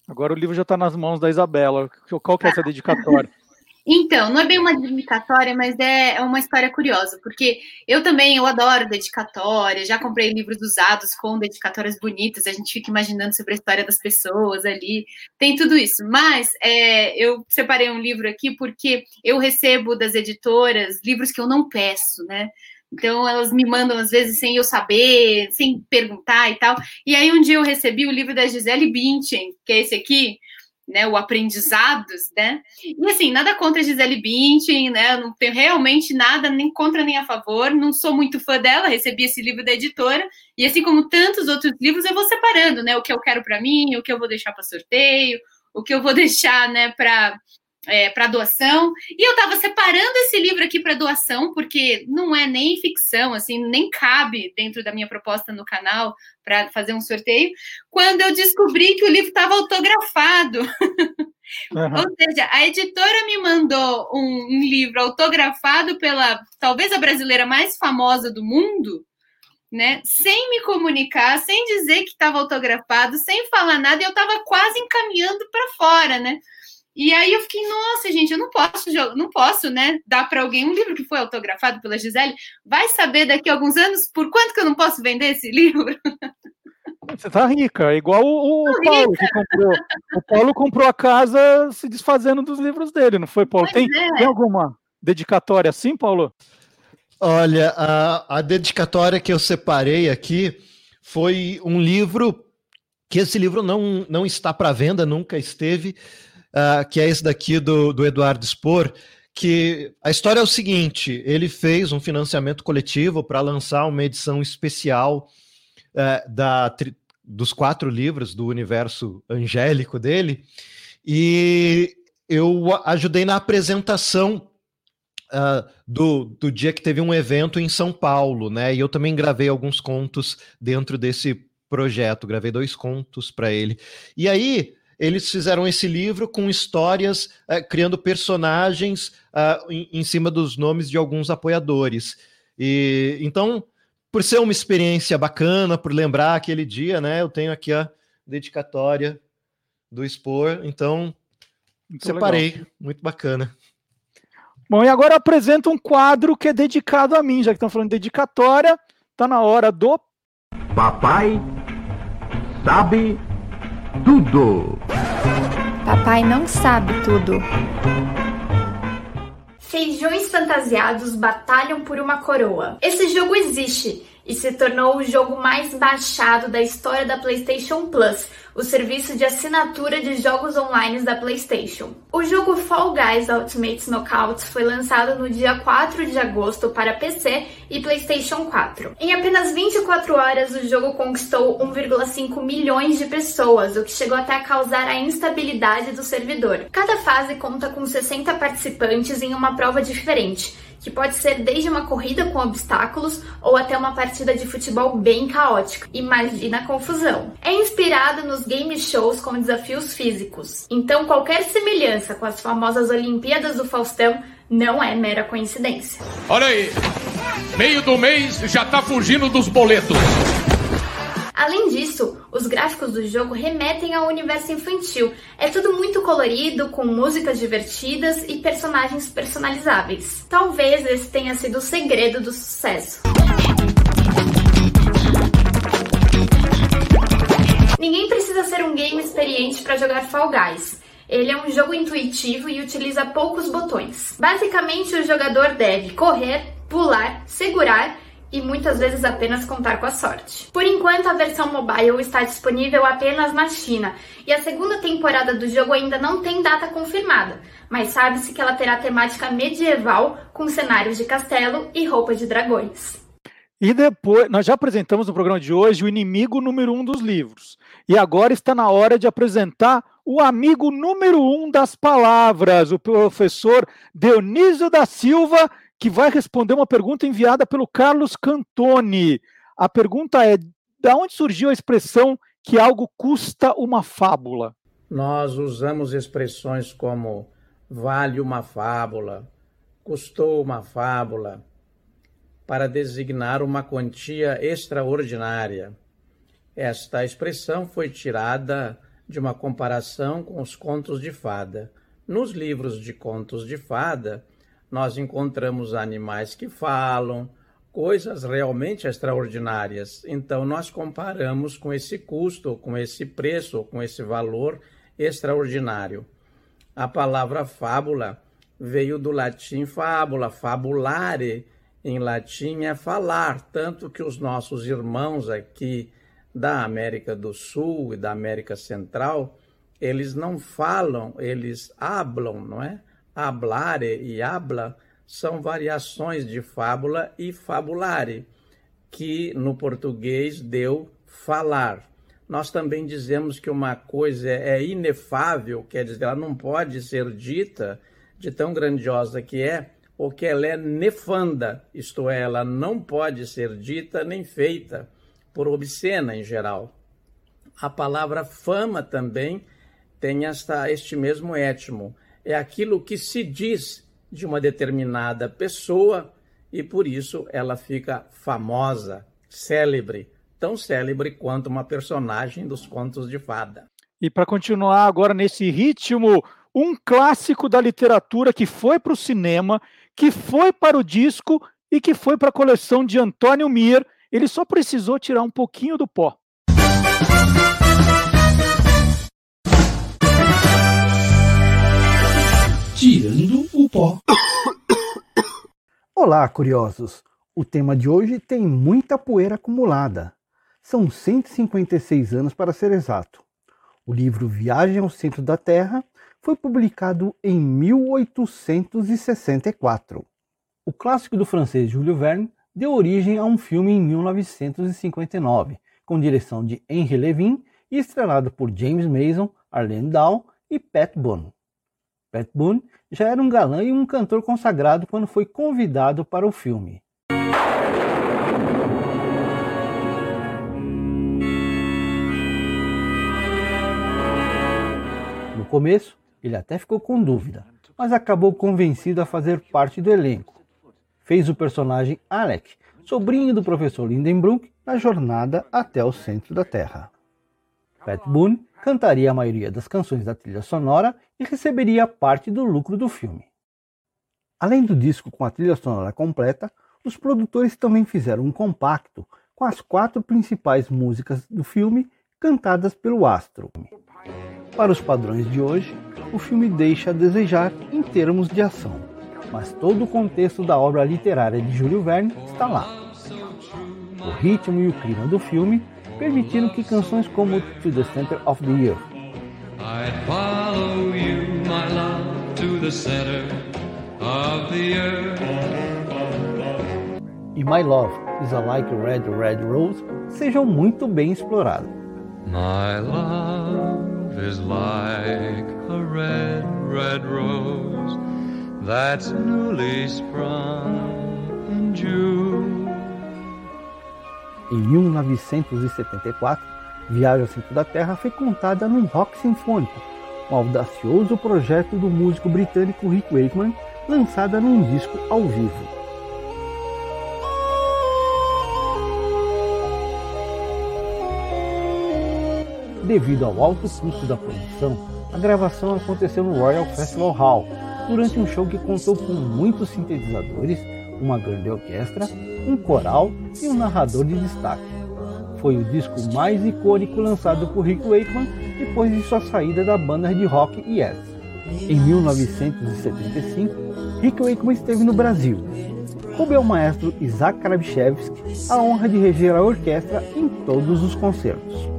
Agora o livro já está nas mãos da Isabela. Qual que é essa dedicatória? Então, não é bem uma dedicatória, mas é, é uma história curiosa, porque eu também, eu adoro dedicatória, já comprei livros usados com dedicatórias bonitas, a gente fica imaginando sobre a história das pessoas ali, tem tudo isso. Mas é, eu separei um livro aqui porque eu recebo das editoras livros que eu não peço, né? Então elas me mandam às vezes sem eu saber, sem perguntar e tal. E aí um dia eu recebi o livro da Gisele Bündchen, que é esse aqui, né, o Aprendizados, né? E assim, nada contra a Gisele Bündchen, né? Não tenho realmente nada nem contra nem a favor. Não sou muito fã dela, recebi esse livro da editora e assim como tantos outros livros, eu vou separando, né? O que eu quero para mim, o que eu vou deixar para sorteio, o que eu vou deixar, né, para é, para doação. E eu estava separando esse livro aqui para doação, porque não é nem ficção, assim, nem cabe dentro da minha proposta no canal para fazer um sorteio, quando eu descobri que o livro estava autografado. Uhum. Ou seja, a editora me mandou um, um livro autografado pela talvez a brasileira mais famosa do mundo, né? Sem me comunicar, sem dizer que estava autografado, sem falar nada, e eu estava quase encaminhando para fora, né? E aí eu fiquei, nossa, gente, eu não posso, não posso, né, dar para alguém um livro que foi autografado pela Gisele. Vai saber daqui a alguns anos por quanto que eu não posso vender esse livro? Você tá rica, igual o, o Paulo rica. que comprou. O Paulo comprou a casa se desfazendo dos livros dele, não foi, Paulo? Tem, é. tem, alguma dedicatória assim, Paulo? Olha, a, a dedicatória que eu separei aqui foi um livro que esse livro não, não está para venda, nunca esteve, uh, que é esse daqui do, do Eduardo Spor, que a história é o seguinte: ele fez um financiamento coletivo para lançar uma edição especial uh, da, dos quatro livros do universo angélico dele, e eu ajudei na apresentação uh, do, do dia que teve um evento em São Paulo, né? E eu também gravei alguns contos dentro desse projeto, gravei dois contos para ele. E aí eles fizeram esse livro com histórias, uh, criando personagens uh, em, em, cima dos nomes de alguns apoiadores. E então, por ser uma experiência bacana, por lembrar aquele dia, né? Eu tenho aqui a dedicatória do Expor, então muito separei, legal. muito bacana. Bom, e agora eu apresento um quadro que é dedicado a mim, já que estão falando de dedicatória, tá na hora do Papai sabe tudo. Papai não sabe tudo. Feijões fantasiados batalham por uma coroa. Esse jogo existe e se tornou o jogo mais baixado da história da PlayStation Plus, o serviço de assinatura de jogos online da PlayStation. O jogo Fall Guys Ultimate Knockout foi lançado no dia 4 de agosto para PC e PlayStation 4. Em apenas 24 horas, o jogo conquistou 1,5 milhões de pessoas, o que chegou até a causar a instabilidade do servidor. Cada fase conta com 60 participantes em uma prova diferente que pode ser desde uma corrida com obstáculos ou até uma partida de futebol bem caótica. Imagina a confusão. É inspirado nos game shows com desafios físicos. Então, qualquer semelhança com as famosas Olimpíadas do Faustão não é mera coincidência. Olha aí, meio do mês já tá fugindo dos boletos. Além disso, os gráficos do jogo remetem ao universo infantil. É tudo muito colorido, com músicas divertidas e personagens personalizáveis. Talvez esse tenha sido o segredo do sucesso. Ninguém precisa ser um game experiente para jogar Fall Guys. Ele é um jogo intuitivo e utiliza poucos botões. Basicamente, o jogador deve correr, pular, segurar e muitas vezes apenas contar com a sorte. Por enquanto, a versão mobile está disponível apenas na China e a segunda temporada do jogo ainda não tem data confirmada, mas sabe-se que ela terá temática medieval com cenários de castelo e roupas de dragões. E depois, nós já apresentamos no programa de hoje o inimigo número um dos livros. E agora está na hora de apresentar o amigo número um das palavras, o professor Dionísio da Silva, que vai responder uma pergunta enviada pelo Carlos Cantoni. A pergunta é: da onde surgiu a expressão que algo custa uma fábula? Nós usamos expressões como vale uma fábula, custou uma fábula para designar uma quantia extraordinária. Esta expressão foi tirada de uma comparação com os contos de fada. Nos livros de contos de fada, nós encontramos animais que falam, coisas realmente extraordinárias. Então, nós comparamos com esse custo, com esse preço, com esse valor extraordinário. A palavra fábula veio do latim fábula, fabulare, em latim é falar, tanto que os nossos irmãos aqui da América do Sul e da América Central, eles não falam, eles hablam, não é? Hablare e habla são variações de fábula e fabulare, que no português deu falar. Nós também dizemos que uma coisa é inefável, quer dizer, ela não pode ser dita de tão grandiosa que é, ou que ela é nefanda, isto é, ela não pode ser dita nem feita por obscena em geral. A palavra fama também tem esta, este mesmo étimo. É aquilo que se diz de uma determinada pessoa e por isso ela fica famosa, célebre, tão célebre quanto uma personagem dos contos de fada. E para continuar agora nesse ritmo, um clássico da literatura que foi para o cinema que foi para o disco e que foi para a coleção de Antônio Mir. Ele só precisou tirar um pouquinho do pó. Tirando o pó. Olá, curiosos! O tema de hoje tem muita poeira acumulada. São 156 anos para ser exato. O livro Viagem ao Centro da Terra foi publicado em 1864. O clássico do francês Jules Verne deu origem a um filme em 1959, com direção de Henry Levin e estrelado por James Mason, Arlene Dahl e Pat Boone. Pat Boone já era um galã e um cantor consagrado quando foi convidado para o filme. No começo, ele até ficou com dúvida, mas acabou convencido a fazer parte do elenco. Fez o personagem Alec, sobrinho do professor Lindenbrook, na jornada até o centro da Terra. Pat Boone cantaria a maioria das canções da trilha sonora e receberia parte do lucro do filme. Além do disco com a trilha sonora completa, os produtores também fizeram um compacto com as quatro principais músicas do filme cantadas pelo astro. Para os padrões de hoje, o filme deixa a desejar em termos de ação, mas todo o contexto da obra literária de Júlio Verne está lá. O ritmo e o clima do filme permitiram que canções como To the Center of the Earth e My Love is a Like a Red Red Rose sejam muito bem explorados. My love is like a red, red rose that's newly sprung in June. Em 1974, Viagem ao Centro da Terra foi contada num rock sinfônico, um audacioso projeto do músico britânico Rick Wakeman, lançada num disco ao vivo. Devido ao alto custo da produção, a gravação aconteceu no Royal Festival Hall, durante um show que contou com muitos sintetizadores, uma grande orquestra, um coral e um narrador de destaque. Foi o disco mais icônico lançado por Rick Wakeman depois de sua saída da banda de rock Yes. Em 1975, Rick Wakeman esteve no Brasil. coube ao maestro Isaac Karabchevsky a honra de reger a orquestra em todos os concertos.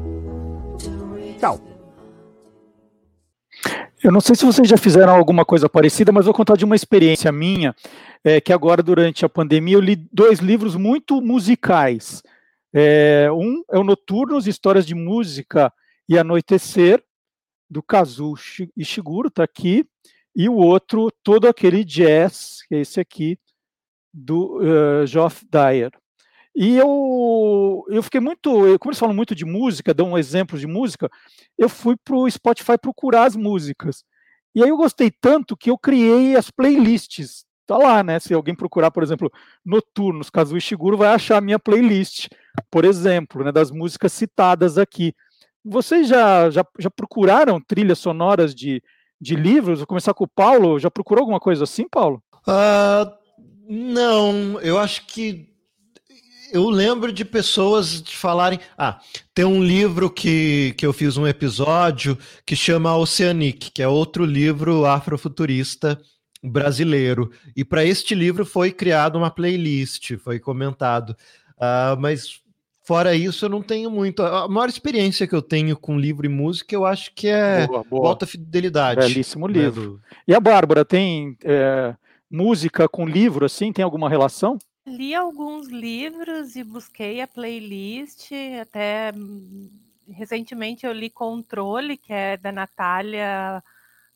Eu não sei se vocês já fizeram alguma coisa parecida, mas vou contar de uma experiência minha, é, que agora, durante a pandemia, eu li dois livros muito musicais. É, um é o Noturnos, Histórias de Música e Anoitecer, do Kazuo Ishiguro, está aqui, e o outro, Todo Aquele Jazz, que é esse aqui, do uh, Geoff Dyer. E eu, eu fiquei muito, como eles falam muito de música, dão um exemplo de música, eu fui para o Spotify procurar as músicas. E aí eu gostei tanto que eu criei as playlists. Tá lá, né? Se alguém procurar, por exemplo, Noturnos, Kazuo Ishiguro, vai achar a minha playlist, por exemplo, né, das músicas citadas aqui. Vocês já, já, já procuraram trilhas sonoras de, de livros? Vou começar com o Paulo. Já procurou alguma coisa assim, Paulo? Uh, não, eu acho que eu lembro de pessoas de falarem. Ah, tem um livro que, que eu fiz um episódio que chama Oceanic, que é outro livro afrofuturista brasileiro. E para este livro foi criada uma playlist, foi comentado. Uh, mas fora isso, eu não tenho muito. A maior experiência que eu tenho com livro e música, eu acho que é boa, boa. Volta Fidelidade. Belíssimo né, livro. Do... E a Bárbara, tem é, música com livro, assim? Tem alguma relação? Li alguns livros e busquei a playlist. Até hum, recentemente eu li Controle, que é da Natália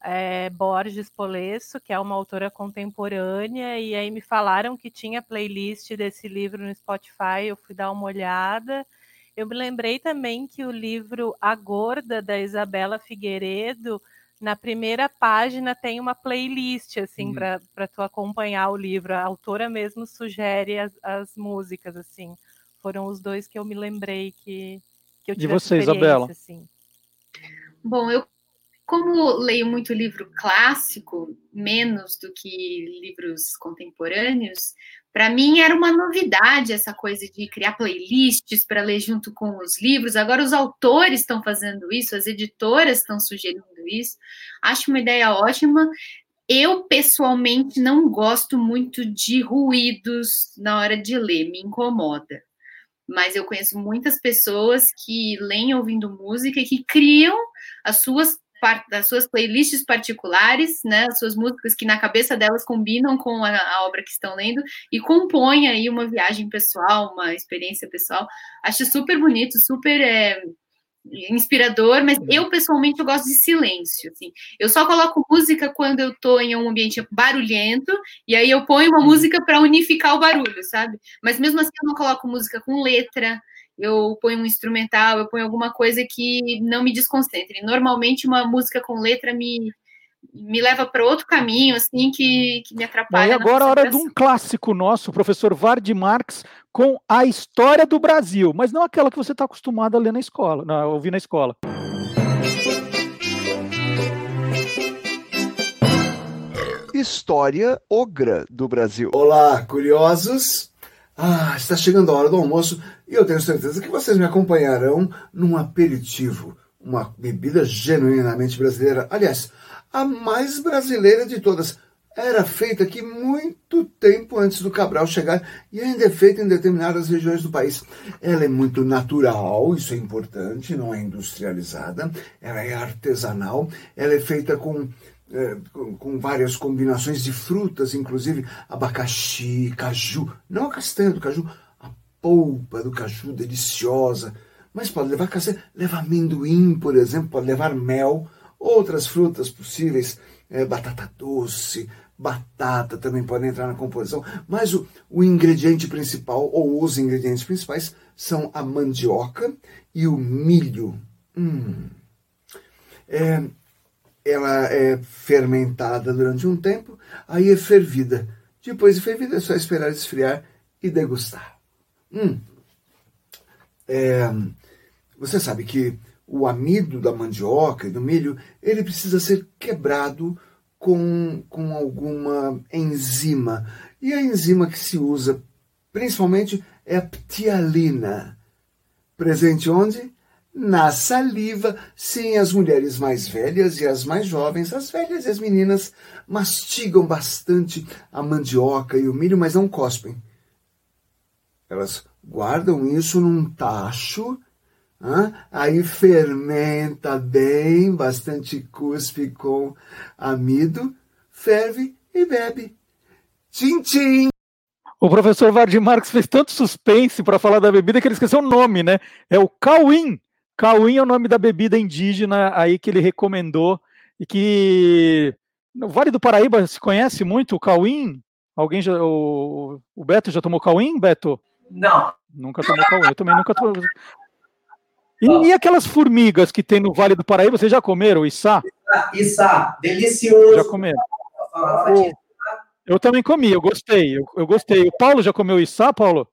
é, Borges Polesso, que é uma autora contemporânea, e aí me falaram que tinha playlist desse livro no Spotify. Eu fui dar uma olhada. Eu me lembrei também que o livro A Gorda, da Isabela Figueiredo, na primeira página tem uma playlist, assim, uhum. para tu acompanhar o livro. A autora mesmo sugere as, as, músicas, assim. Foram os dois que eu me lembrei que, que eu tive. E você, Isabela? Assim. Bom, eu como leio muito livro clássico, menos do que livros contemporâneos, para mim era uma novidade essa coisa de criar playlists para ler junto com os livros. Agora os autores estão fazendo isso, as editoras estão sugerindo isso. Acho uma ideia ótima. Eu pessoalmente não gosto muito de ruídos na hora de ler, me incomoda. Mas eu conheço muitas pessoas que leem ouvindo música e que criam as suas das suas playlists particulares, né, as suas músicas que na cabeça delas combinam com a, a, obra que estão lendo e compõem aí uma viagem pessoal, uma experiência pessoal. Acho super bonito, super é, inspirador, mas eu pessoalmente eu gosto de silêncio. Assim. Eu só coloco música quando eu estou em um ambiente barulhento e aí eu ponho uma uhum. música para unificar o barulho, sabe? Mas mesmo assim eu não coloco música com letra eu ponho um instrumental, eu ponho alguma coisa que não me desconcentre. Normalmente, uma música com letra me, me leva para outro caminho, assim, que, que me atrapalha. E agora a hora de um clássico nosso, o professor Vard Marx, com a história do Brasil, mas não aquela que você está acostumado a ler na escola, a ouvir na escola. História Ogra do Brasil. Olá, curiosos! Ah, está chegando a hora do almoço e eu tenho certeza que vocês me acompanharão num aperitivo, uma bebida genuinamente brasileira. Aliás, a mais brasileira de todas. Era feita aqui muito tempo antes do Cabral chegar e ainda é feita em determinadas regiões do país. Ela é muito natural, isso é importante, não é industrializada, ela é artesanal, ela é feita com é, com, várias combinações de frutas, inclusive abacaxi, caju, não a castanha do caju, a polpa do caju deliciosa. Mas pode levar castanha, leva amendoim, por exemplo, pode levar mel, outras frutas possíveis, é, batata doce, batata também podem entrar na composição. Mas o, o ingrediente principal, ou os ingredientes principais, são a mandioca e o milho. Hum. É, ela é fermentada durante um tempo, aí é fervida. Depois de fervida é só esperar esfriar e degustar. Hum. É, você sabe que o amido da mandioca e do milho ele precisa ser quebrado com, com alguma enzima. E a enzima que se usa principalmente é a ptialina. Presente onde? Na saliva. Sim, as mulheres mais velhas e as mais jovens, as velhas e as meninas, mastigam bastante a mandioca e o milho, mas não cospem. Elas guardam isso num tacho, hein? aí fermenta bem, bastante cuspe com amido, ferve e bebe. Tchim, tchim! O professor Vardy Marques fez tanto suspense para falar da bebida que ele esqueceu o nome, né? É o Cauim. Cauim é o nome da bebida indígena aí que ele recomendou e que no Vale do Paraíba se conhece muito o Cauim? Alguém já o, o Beto já tomou Cauim, Beto? Não. Nunca tomou Cauim. Eu também nunca tomei. E, e, aquelas formigas que tem no Vale do Paraíba, vocês já comeram? Içá? Içá, delicioso. Já comeram. O, eu também comi, eu gostei, eu, eu gostei. O Paulo já comeu içá, Paulo?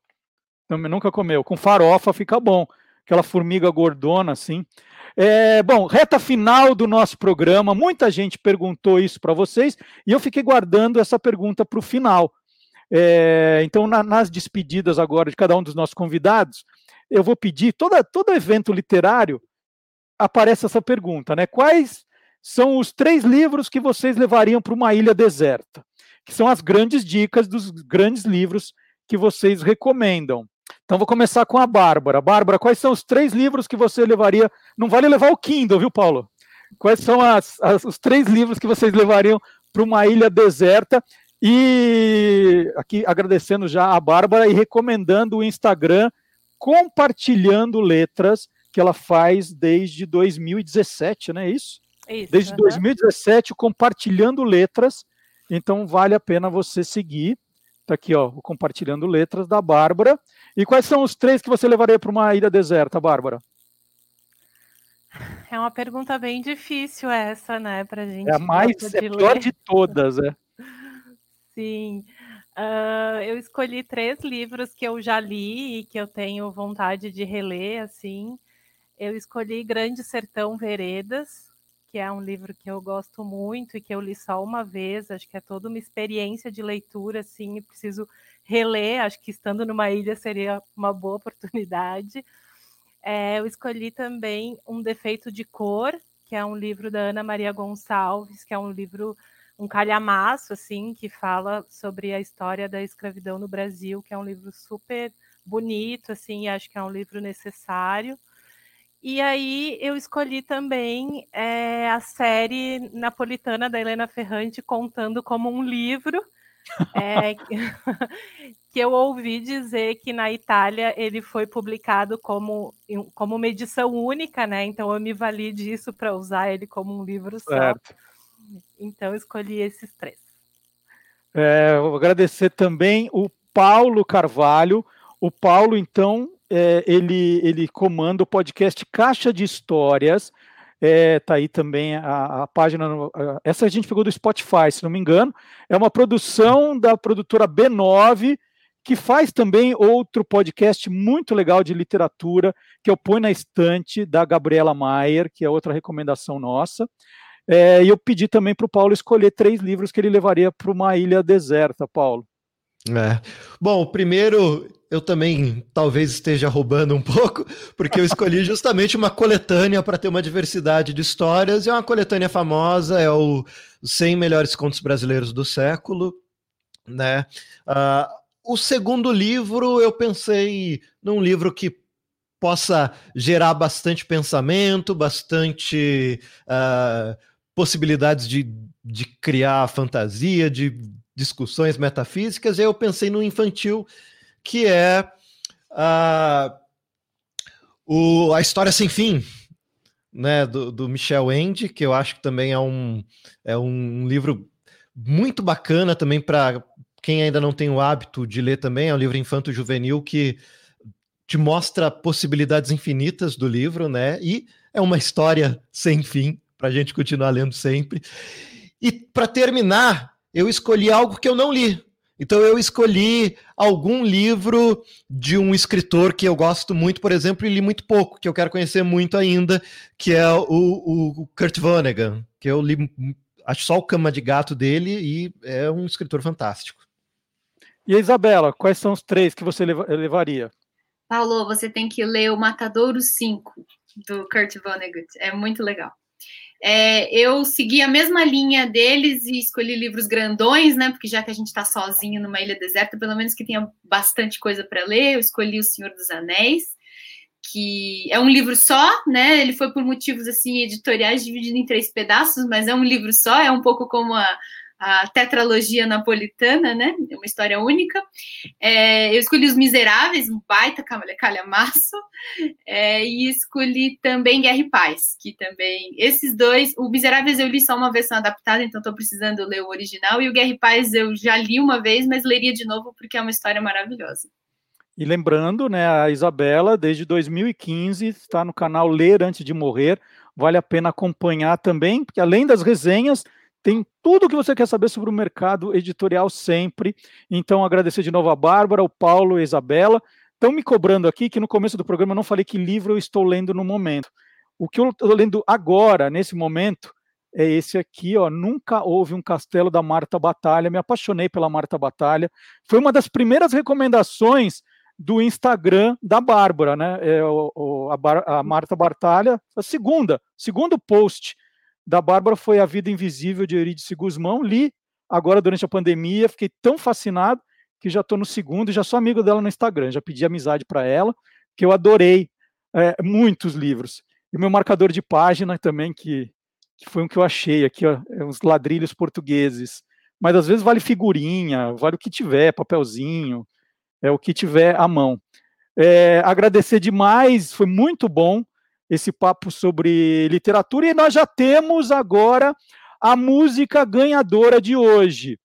Também nunca comeu. Com farofa fica bom. Aquela formiga gordona, assim. É, bom, reta final do nosso programa. Muita gente perguntou isso para vocês e eu fiquei guardando essa pergunta para o final. É, então, na, nas despedidas agora de cada um dos nossos convidados, eu vou pedir, toda, todo evento literário aparece essa pergunta, né? Quais são os três livros que vocês levariam para uma ilha deserta? que são as grandes dicas dos grandes livros que vocês recomendam. Então vou começar com a Bárbara. Bárbara, quais são os três livros que você levaria? Não vale levar o Kindle, viu, Paulo? Quais são as, as, os três livros que vocês levariam para uma ilha deserta? E aqui agradecendo já a Bárbara e recomendando o Instagram compartilhando letras que ela faz desde 2017, não é isso? Isso. Desde uhum. 2017, compartilhando letras. Então vale a pena você seguir. Está aqui, ó, o compartilhando letras da Bárbara. E quais são os três que você levaria para uma ilha deserta, Bárbara? É uma pergunta bem difícil essa, né, para gente. É a mais é pior de todas, é. Sim. Uh, eu escolhi três livros que eu já li e que eu tenho vontade de reler, assim. Eu escolhi Grande Sertão Veredas, que é um livro que eu gosto muito e que eu li só uma vez, acho que é toda uma experiência de leitura, assim, e preciso reler, acho que estando numa ilha seria uma boa oportunidade. É, eu escolhi também Um Defeito de Cor, que é um livro da Ana Maria Gonçalves, que é um livro, um calhamaço, assim, que fala sobre a história da escravidão no Brasil, que é um livro super bonito, assim, e acho que é um livro necessário. E aí eu escolhi também é, a série napolitana da Helena Ferrante contando como um livro. É, que eu ouvi dizer que na Itália ele foi publicado como, como uma edição única, né? Então eu me vali disso para usar ele como um livro só. Certo. Então escolhi esses três. É, vou agradecer também o Paulo Carvalho. O Paulo, então, é, ele, ele comanda o podcast Caixa de Histórias. É, tá aí também a, a página. A, essa a gente pegou do Spotify, se não me engano. É uma produção da produtora B9, que faz também outro podcast muito legal de literatura, que o Põe na Estante, da Gabriela Maier, que é outra recomendação nossa. É, e eu pedi também para o Paulo escolher três livros que ele levaria para uma ilha deserta, Paulo. É. Bom, primeiro eu também talvez esteja roubando um pouco, porque eu escolhi justamente uma coletânea para ter uma diversidade de histórias, e é uma coletânea famosa, é o 100 Melhores Contos Brasileiros do Século, né? Uh, o segundo livro, eu pensei num livro que possa gerar bastante pensamento, bastante uh, possibilidades de, de criar fantasia, de discussões metafísicas, e eu pensei no infantil, que é a, o, a História Sem Fim, né, do, do Michel Ende, que eu acho que também é um, é um livro muito bacana também para quem ainda não tem o hábito de ler também, é um livro infanto-juvenil que te mostra possibilidades infinitas do livro, né? E é uma história sem fim para a gente continuar lendo sempre. E para terminar, eu escolhi algo que eu não li, então eu escolhi algum livro de um escritor que eu gosto muito, por exemplo, e li muito pouco, que eu quero conhecer muito ainda, que é o, o Kurt Vonnegut, que eu li acho só o Cama de Gato dele e é um escritor fantástico. E a Isabela, quais são os três que você levaria? Paulo, você tem que ler o Matadouro 5. do Kurt Vonnegut. É muito legal. É, eu segui a mesma linha deles e escolhi livros grandões, né? Porque já que a gente está sozinho numa ilha deserta, pelo menos que tenha bastante coisa para ler, eu escolhi O Senhor dos Anéis, que é um livro só, né? Ele foi por motivos assim editoriais dividido em três pedaços, mas é um livro só, é um pouco como a, a tetralogia napolitana, né? É uma história única. É, eu escolhi Os Miseráveis, um baita calhamaço, é, e escolhi também Guerra e Paz, que também. Esses dois, o Miseráveis eu li só uma versão adaptada, então estou precisando ler o original, e o Guerra e Paz eu já li uma vez, mas leria de novo porque é uma história maravilhosa. E lembrando, né, a Isabela, desde 2015, está no canal Ler Antes de Morrer. Vale a pena acompanhar também, porque além das resenhas, tem tudo o que você quer saber sobre o mercado editorial sempre. Então, agradecer de novo a Bárbara, o Paulo e a Isabela. Estão me cobrando aqui que no começo do programa eu não falei que livro eu estou lendo no momento. O que eu estou lendo agora, nesse momento, é esse aqui, ó. Nunca houve um castelo da Marta Batalha. Me apaixonei pela Marta Batalha. Foi uma das primeiras recomendações do Instagram da Bárbara, né? É, o, a, Bar a Marta Batalha, a segunda, segundo post da Bárbara foi A Vida Invisível de Eurídice Guzmão. Li agora durante a pandemia, fiquei tão fascinado que já estou no segundo e já sou amigo dela no Instagram. Já pedi amizade para ela, que eu adorei é, muitos livros. E o meu marcador de página também, que, que foi um que eu achei aqui, ó, é uns ladrilhos portugueses. Mas às vezes vale figurinha, vale o que tiver, papelzinho, é o que tiver à mão. É, agradecer demais, foi muito bom esse papo sobre literatura e nós já temos agora a música ganhadora de hoje.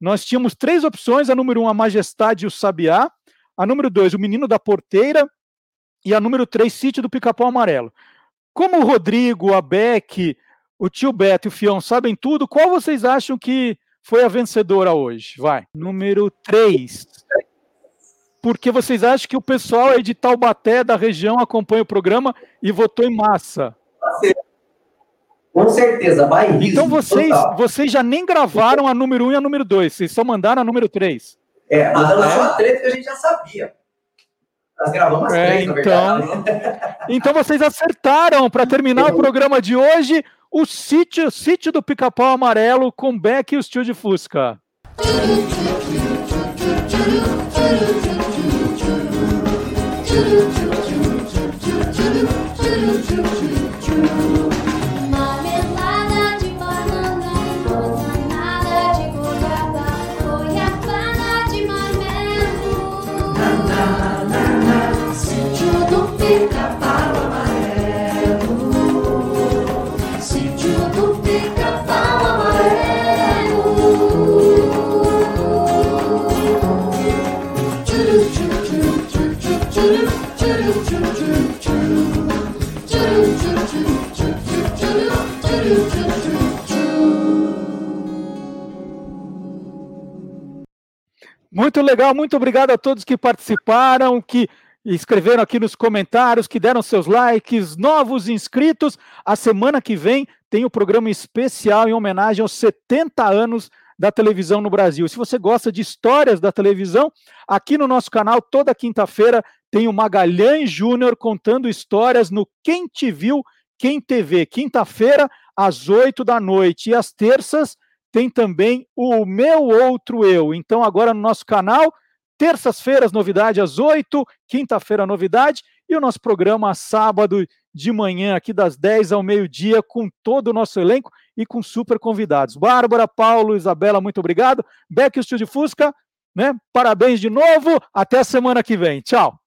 Nós tínhamos três opções: a número um, a Majestade e o Sabiá, a número dois, o Menino da Porteira, e a número três, Sítio do Pica-Pau Amarelo. Como o Rodrigo, a Beck, o tio Beto e o Fião sabem tudo, qual vocês acham que foi a vencedora hoje? Vai. Número três porque vocês acham que o pessoal aí de Taubaté, da região, acompanha o programa e votou em massa. Com certeza, bairrismo. Então vocês, vocês já nem gravaram a número 1 um e a número 2, vocês só mandaram a número 3. É, mandamos ah, é? três que a gente já sabia. Nós gravamos as é, três, então, verdade. Então vocês acertaram para terminar o programa de hoje o sítio, sítio do Pica-Pau Amarelo com Beck e o Tio de Fusca. Thank you. Muito legal, muito obrigado a todos que participaram, que escreveram aqui nos comentários, que deram seus likes, novos inscritos. A semana que vem tem o um programa especial em homenagem aos 70 anos da televisão no Brasil. Se você gosta de histórias da televisão, aqui no nosso canal, toda quinta-feira, tem o Magalhães Júnior contando histórias no Quem Te Viu, Quem TV. Quinta-feira, às 8 da noite. E às terças, tem também o Meu Outro Eu. Então, agora no nosso canal, terças-feiras, novidade às 8, quinta-feira, novidade, e o nosso programa sábado de manhã, aqui das 10 ao meio-dia, com todo o nosso elenco e com super convidados. Bárbara, Paulo, Isabela, muito obrigado. Beck o Estúdio Fusca, né? Parabéns de novo. Até a semana que vem. Tchau.